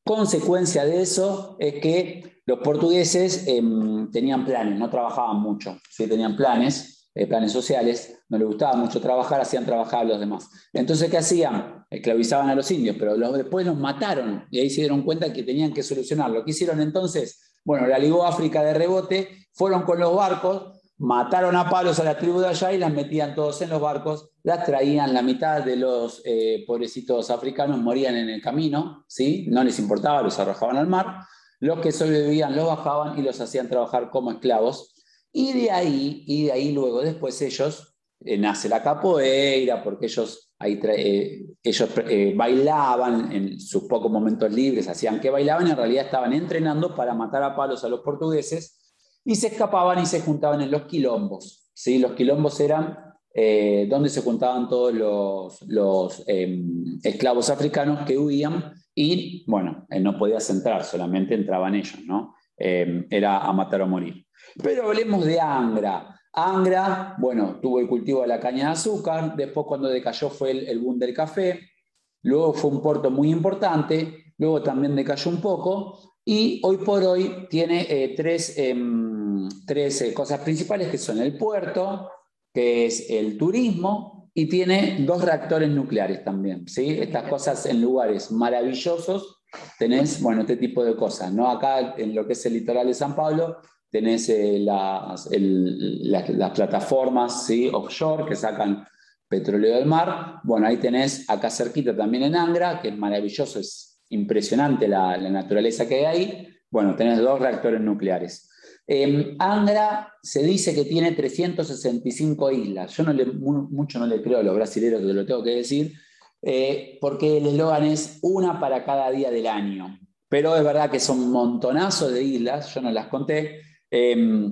S2: Consecuencia de eso es que los portugueses em, tenían planes, no trabajaban mucho, ¿sí? tenían planes, eh, planes sociales, no les gustaba mucho trabajar, hacían trabajar a los demás. Entonces, ¿qué hacían? Esclavizaban a los indios, pero después los mataron y ahí se dieron cuenta que tenían que solucionarlo. ¿Qué hicieron entonces? Bueno, la ligó África de rebote, fueron con los barcos, mataron a palos a la tribu de allá y las metían todos en los barcos, las traían, la mitad de los eh, pobrecitos africanos morían en el camino, ¿sí? no les importaba, los arrojaban al mar, los que sobrevivían los bajaban y los hacían trabajar como esclavos, y de ahí, y de ahí luego después ellos, eh, nace la capoeira, porque ellos, ahí eh, ellos bailaban en sus pocos momentos libres, hacían que bailaban, en realidad estaban entrenando para matar a palos a los portugueses, y se escapaban y se juntaban en los quilombos. ¿sí? Los quilombos eran eh, donde se juntaban todos los, em, esclavos africanos que huían y, bueno, no podía entrar, solamente entraban ellos, ¿no? Em, era a matar o morir. Pero hablemos de Angra. Angra, bueno, tuvo el cultivo de la caña de azúcar, después cuando decayó fue el, el boom del café, luego fue un puerto muy importante, luego también decayó un poco, y hoy por hoy tiene eh, tres, em, eh, cosas principales que son el puerto, que es el turismo, y tiene dos reactores nucleares también. ¿sí? Estas cosas en lugares maravillosos tenés, bueno, este tipo de cosas. ¿no? Acá en lo que es el litoral de San Pablo tenés eh, las, plataformas offshore que sacan petróleo del mar. Bueno, ahí tenés acá cerquita también en Angra, que es maravilloso, es impresionante la, naturaleza que hay ahí. Bueno, tenés dos reactores nucleares. Eh, Angra se dice que tiene 365 islas. Yo no le, mucho no le creo a los brasileños, te lo tengo que decir, eh, porque el eslogan es una para cada día del año. Pero es verdad que son un montonazo de islas, yo no las conté, eh,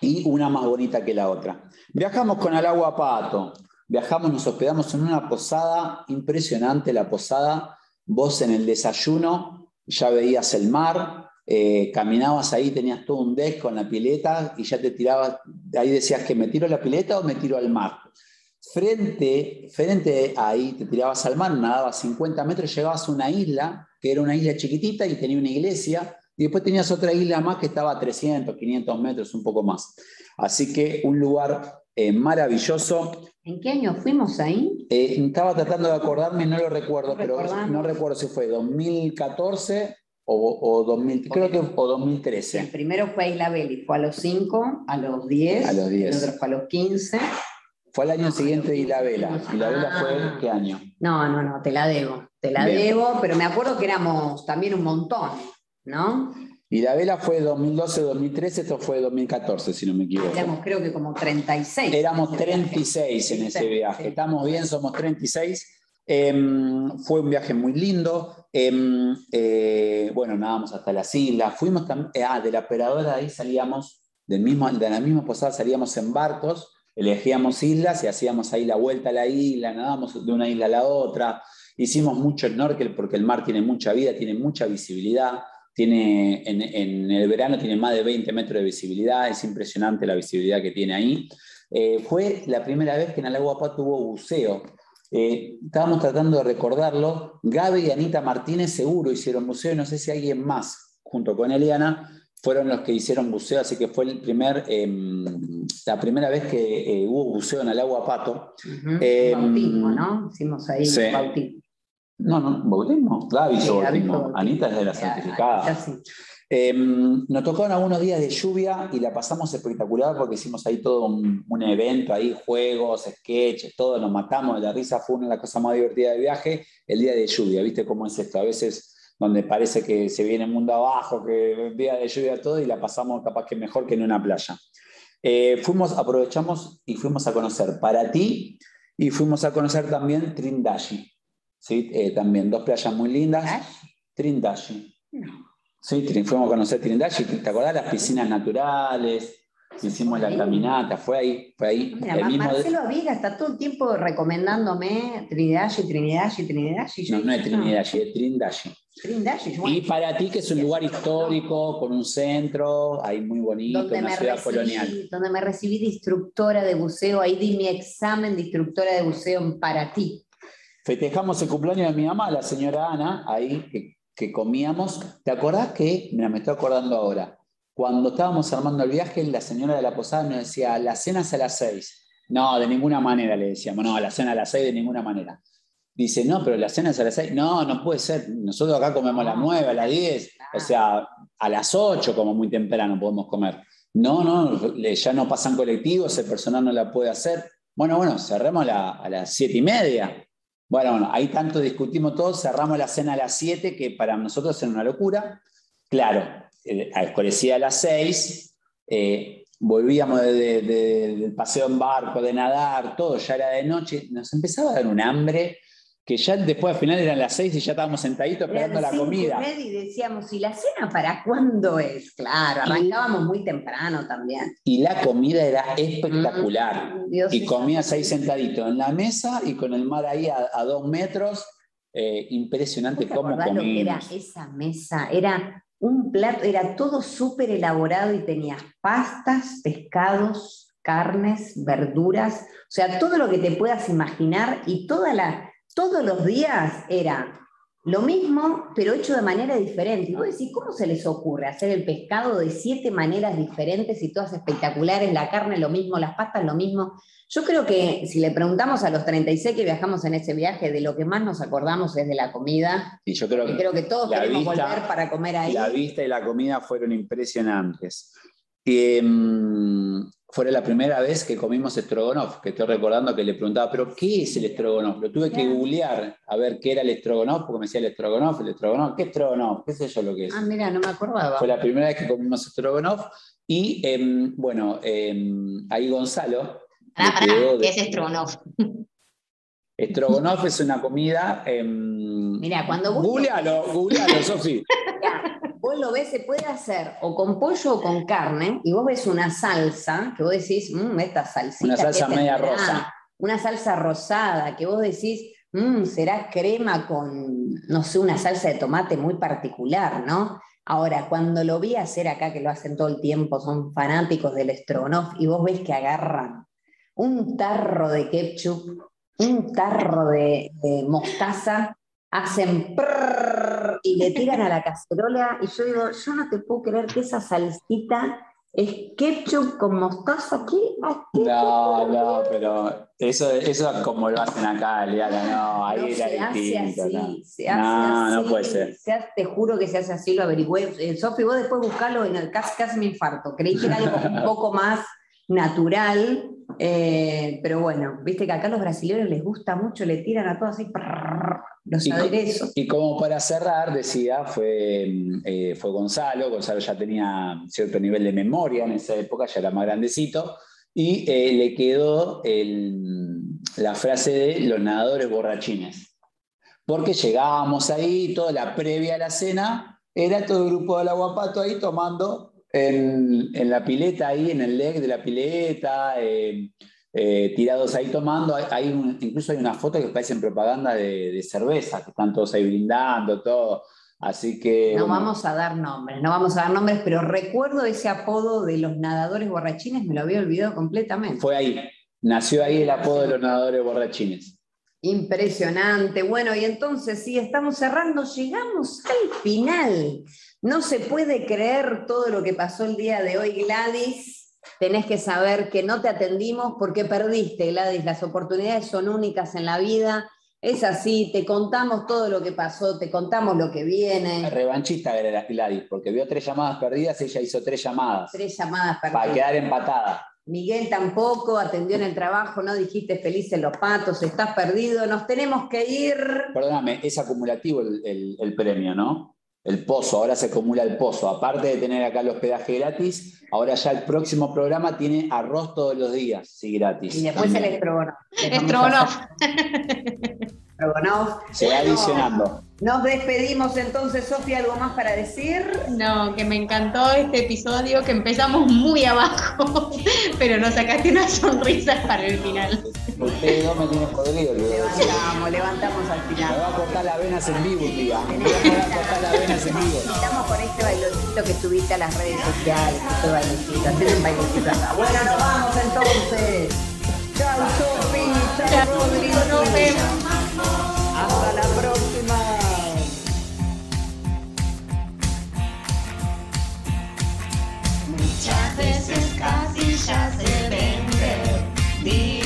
S2: y una más bonita que la otra. Viajamos con el agua pato, viajamos, nos hospedamos en una posada impresionante, la posada Vos en el desayuno ya veías el mar, eh, caminabas ahí, tenías todo un deck con la pileta y ya te tirabas, ahí decías que me tiro a la pileta o me tiro al mar. Frente, frente ahí te tirabas al mar, nadabas 50 metros, llegabas a una isla, que era una isla chiquitita y tenía una iglesia, y después tenías otra isla más que estaba a 300, 500 metros, un poco más. Así que un lugar eh, maravilloso.
S1: ¿En qué año fuimos ahí?
S2: Eh, estaba tratando de acordarme, no lo recuerdo, pero no recuerdo si fue 2014 o, o, 2000, creo que, o 2013.
S1: El primero fue a Isla Belli, fue a los 5, a los 10,
S2: a los 10.
S1: el otro fue a los 15.
S2: Fue el año siguiente de Isla Vela. ¿Isla Vela fue ah. qué año?
S1: No, no, no, te la debo. Te la debo, pero me acuerdo que éramos también un montón, ¿no?
S2: Y la vela fue 2012-2013, esto fue 2014, si no me equivoco.
S1: Éramos creo que como 36.
S2: Éramos 36 en ese viaje. Estamos bien, somos 36. Em, fue un viaje muy lindo. Em, eh, bueno, nadamos hasta las islas. Fuimos también, eh, ah, de la operadora ahí salíamos, del mismo, de la misma posada salíamos en barcos, elegíamos islas y hacíamos ahí la vuelta a la isla, nadábamos de una isla a la otra. Hicimos mucho snorkel porque el mar tiene mucha vida, tiene mucha visibilidad. Tiene, en, en el verano tiene más de 20 metros de visibilidad, es impresionante la visibilidad que tiene ahí. Eh, fue la primera vez que en el agua Pato hubo buceo. Eh, estábamos tratando de recordarlo. Gaby y Anita Martínez seguro hicieron buceo y no sé si alguien más, junto con Eliana, fueron los que hicieron buceo, así que fue el primer, em, la primera vez que eh, hubo buceo en el agua Pato.
S1: Bautismo, ¿no? Hicimos ahí
S2: sí.
S1: bautismo.
S2: No, no, bautismo. Gaby
S1: Sí,
S2: bautismo. Anita es de la
S1: ya sí.
S2: Eh, nos tocaron algunos días de lluvia y la pasamos espectacular porque hicimos ahí todo un, un evento, ahí juegos, sketches, todo, nos matamos de la risa, fue una de las cosas más divertidas del viaje, el día de lluvia, ¿viste cómo es esto? A veces donde parece que se viene el mundo abajo, que el día de lluvia todo y la pasamos capaz que mejor que en una playa. Eh, fuimos, aprovechamos y fuimos a conocer Paraty y fuimos a conocer también Trindashi, ¿sí? Eh, también dos playas muy lindas. Trindashi. Sí, fuimos a conocer Trindashi, ¿te acordás? Las piscinas naturales, hicimos la caminata, fue ahí, fue ahí.
S1: Mira,
S2: el
S1: Ma-
S2: mismo
S1: Marcelo Aviga está todo el tiempo recomendándome Trinidad. y yo
S2: no, no es
S1: dije,
S2: Trindashi, es Trindashi.
S1: Trinidad y
S2: para ti, que es un lugar histórico, con un centro, ahí muy bonito,
S1: donde
S2: una ciudad
S1: recibí,
S2: colonial.
S1: donde me recibí de instructora de buceo, ahí di mi examen de instructora de buceo en para ti.
S2: Festejamos el cumpleaños de mi mamá, la señora Ana, ahí que, comíamos. ¿Te acordás que, mira, me estoy acordando ahora, cuando estábamos armando el viaje, la señora de la posada nos decía, la cena es a las seis. No, de ninguna manera le decíamos, no, la cena a las seis de ninguna manera. Dice, no, pero la cena es a las seis. No, no puede ser. Nosotros acá comemos a las nueve, a las diez. O sea, a las ocho como muy temprano podemos comer. No, no, ya no pasan colectivos, el personal no la puede hacer. Bueno, bueno, cerremos a las siete y media. Bueno, bueno, ahí tanto discutimos todos, cerramos la cena a las 7, que para nosotros era una locura. Claro, eh, oscurecía a las 6, eh, volvíamos de- de- de- del paseo en barco, de nadar, todo, ya era de noche, nos empezaba a dar un hambre, que ya después al final eran las 6 y ya estábamos sentaditos esperando
S1: Eran
S2: la comida.
S1: Y decíamos, ¿y la cena para cuándo es? Claro, arrancábamos muy temprano también.
S2: Y la comida era espectacular.
S1: Mm, Dios
S2: Y comías ahí sentadito en la mesa y con el mar ahí a, a dos metros. Eh, impresionante
S1: ¿Vos te
S2: cómo
S1: acordás lo que era esa mesa? Era un plato, era todo súper elaborado y tenías pastas, pescados, carnes, verduras, o sea, todo lo que te puedas imaginar y toda la, todos los días era lo mismo, pero hecho de manera diferente. Y vos decís, ¿cómo se les ocurre hacer el pescado de siete maneras diferentes y todas espectaculares? La carne lo mismo, las pastas lo mismo. Yo creo que si le preguntamos a los 36 que viajamos en ese viaje, de lo que más nos acordamos es de la comida.
S2: Y yo creo
S1: Y
S2: que
S1: creo que todos queremos
S2: vista-
S1: volver para comer ahí.
S2: la vista y la comida fueron impresionantes. Y, fue la primera vez que comimos estrogonoff, que estoy recordando que le preguntaba, ¿pero qué es el estrogonoff? Lo tuve que googlear a ver qué era el estrogonoff, porque me decía el estrogonoff, el estrogonoff, ¿qué estrogonoff? ¿Qué sé yo lo que es?
S1: Ah, mira, no me acordaba.
S2: Fue la primera vez que comimos estrogonoff. Y em, bueno, em, ahí Gonzalo.
S3: Pará,
S2: le
S3: pará,
S2: quedó de-
S3: ¿qué es Strogonoff?
S2: Estrogonoff es una comida. em,
S1: Mira, cuando
S2: Googlealo, googlealo, Sofi.
S1: Vos lo ves, se puede hacer o con pollo o con carne, y vos ves una salsa, que vos decís, mmm, esta salsita.
S2: Una salsa
S1: ¿qué
S2: media
S1: tendrá?".
S2: rosa.
S1: Una salsa rosada, que vos decís, mmm, será crema con, no sé, una salsa de tomate muy particular, ¿no? Ahora, cuando lo vi hacer acá, que lo hacen todo el tiempo, son fanáticos del estrogonoff, y vos ves que agarran un tarro de ketchup, un tarro de, de mostaza, hacen y le tiran a la cacerola, y yo digo, yo no te puedo creer que esa salsita es ketchup con mostaza, ¿qué?
S2: No, no, pero eso, eso es como lo hacen acá, Liana, no, ahí
S1: No,
S2: era
S1: se hace así,
S2: no.
S1: se hace
S2: No,
S1: así.
S2: no puede ser.
S1: se hace- te juro que se hace así, lo averigüé. Eh, Sofi, vos después buscalo, en el, casi, casi me infarto. Creí que era algo un poco más natural, eh, pero bueno, viste que acá a los brasileños les gusta mucho, le tiran a todo así, los
S2: Y
S1: aderezos.
S2: Y como para cerrar, decía, fue, eh, fue Gonzalo. Gonzalo ya tenía cierto nivel de memoria en esa época, ya era más grandecito. Y eh, le quedó el- la frase de los nadadores borrachines. Porque llegábamos ahí, toda la previa a la cena, era todo el grupo del aguapato ahí tomando en, en la pileta, ahí en el leg de la pileta, eh, eh, tirados ahí tomando. Hay incluso hay una foto que parecen propaganda de, cerveza, que están todos ahí brindando, todo. Así que.
S1: No vamos a dar nombres, no vamos a dar nombres, pero recuerdo ese apodo de los nadadores borrachines, me lo había olvidado completamente.
S2: Fue ahí, nació ahí el apodo de los nadadores borrachines.
S1: Impresionante. Bueno, y entonces, sí, estamos cerrando, llegamos al final. No se puede creer todo lo que pasó el día de hoy, Gladys. Tenés que saber que no te atendimos porque perdiste, Gladys. Las oportunidades son únicas en la vida. Es así, te contamos todo lo que pasó, te contamos lo que viene.
S2: Revanchista era Gladys, porque vio tres llamadas perdidas, ella hizo tres llamadas.
S1: Tres llamadas perdidas.
S2: Para quedar empatada.
S1: Miguel tampoco atendió en el trabajo, no dijiste feliz en los patos, estás perdido, nos tenemos que ir.
S2: Perdóname, es acumulativo el, premio, ¿no? El pozo, ahora se acumula el pozo. Aparte de tener acá el hospedaje gratis, ahora ya el próximo programa tiene arroz todos los días, sí, gratis.
S1: Y después el estrogonoff.
S3: Estrogonoff.
S2: Se va adicionando.
S1: Nos despedimos entonces, Sofía, ¿algo más para decir?
S3: No, que me encantó este episodio, que empezamos muy abajo, pero nos sacaste una sonrisa para el final.
S2: Ustedes no me tienen podrido.
S1: Levantamos, levantamos al final.
S2: Me va a cortar las venas en vivo día. Me voy a cortar las venas en vivo.
S1: Estamos con este bailecito que subiste a las redes sociales, este un bailecito acá. Bueno, nos vamos entonces. Chao, Sofi. Chao, Rodrigo. Nos vemos.
S6: Hasta la
S1: próxima.
S6: Muchas veces casi ya se vende.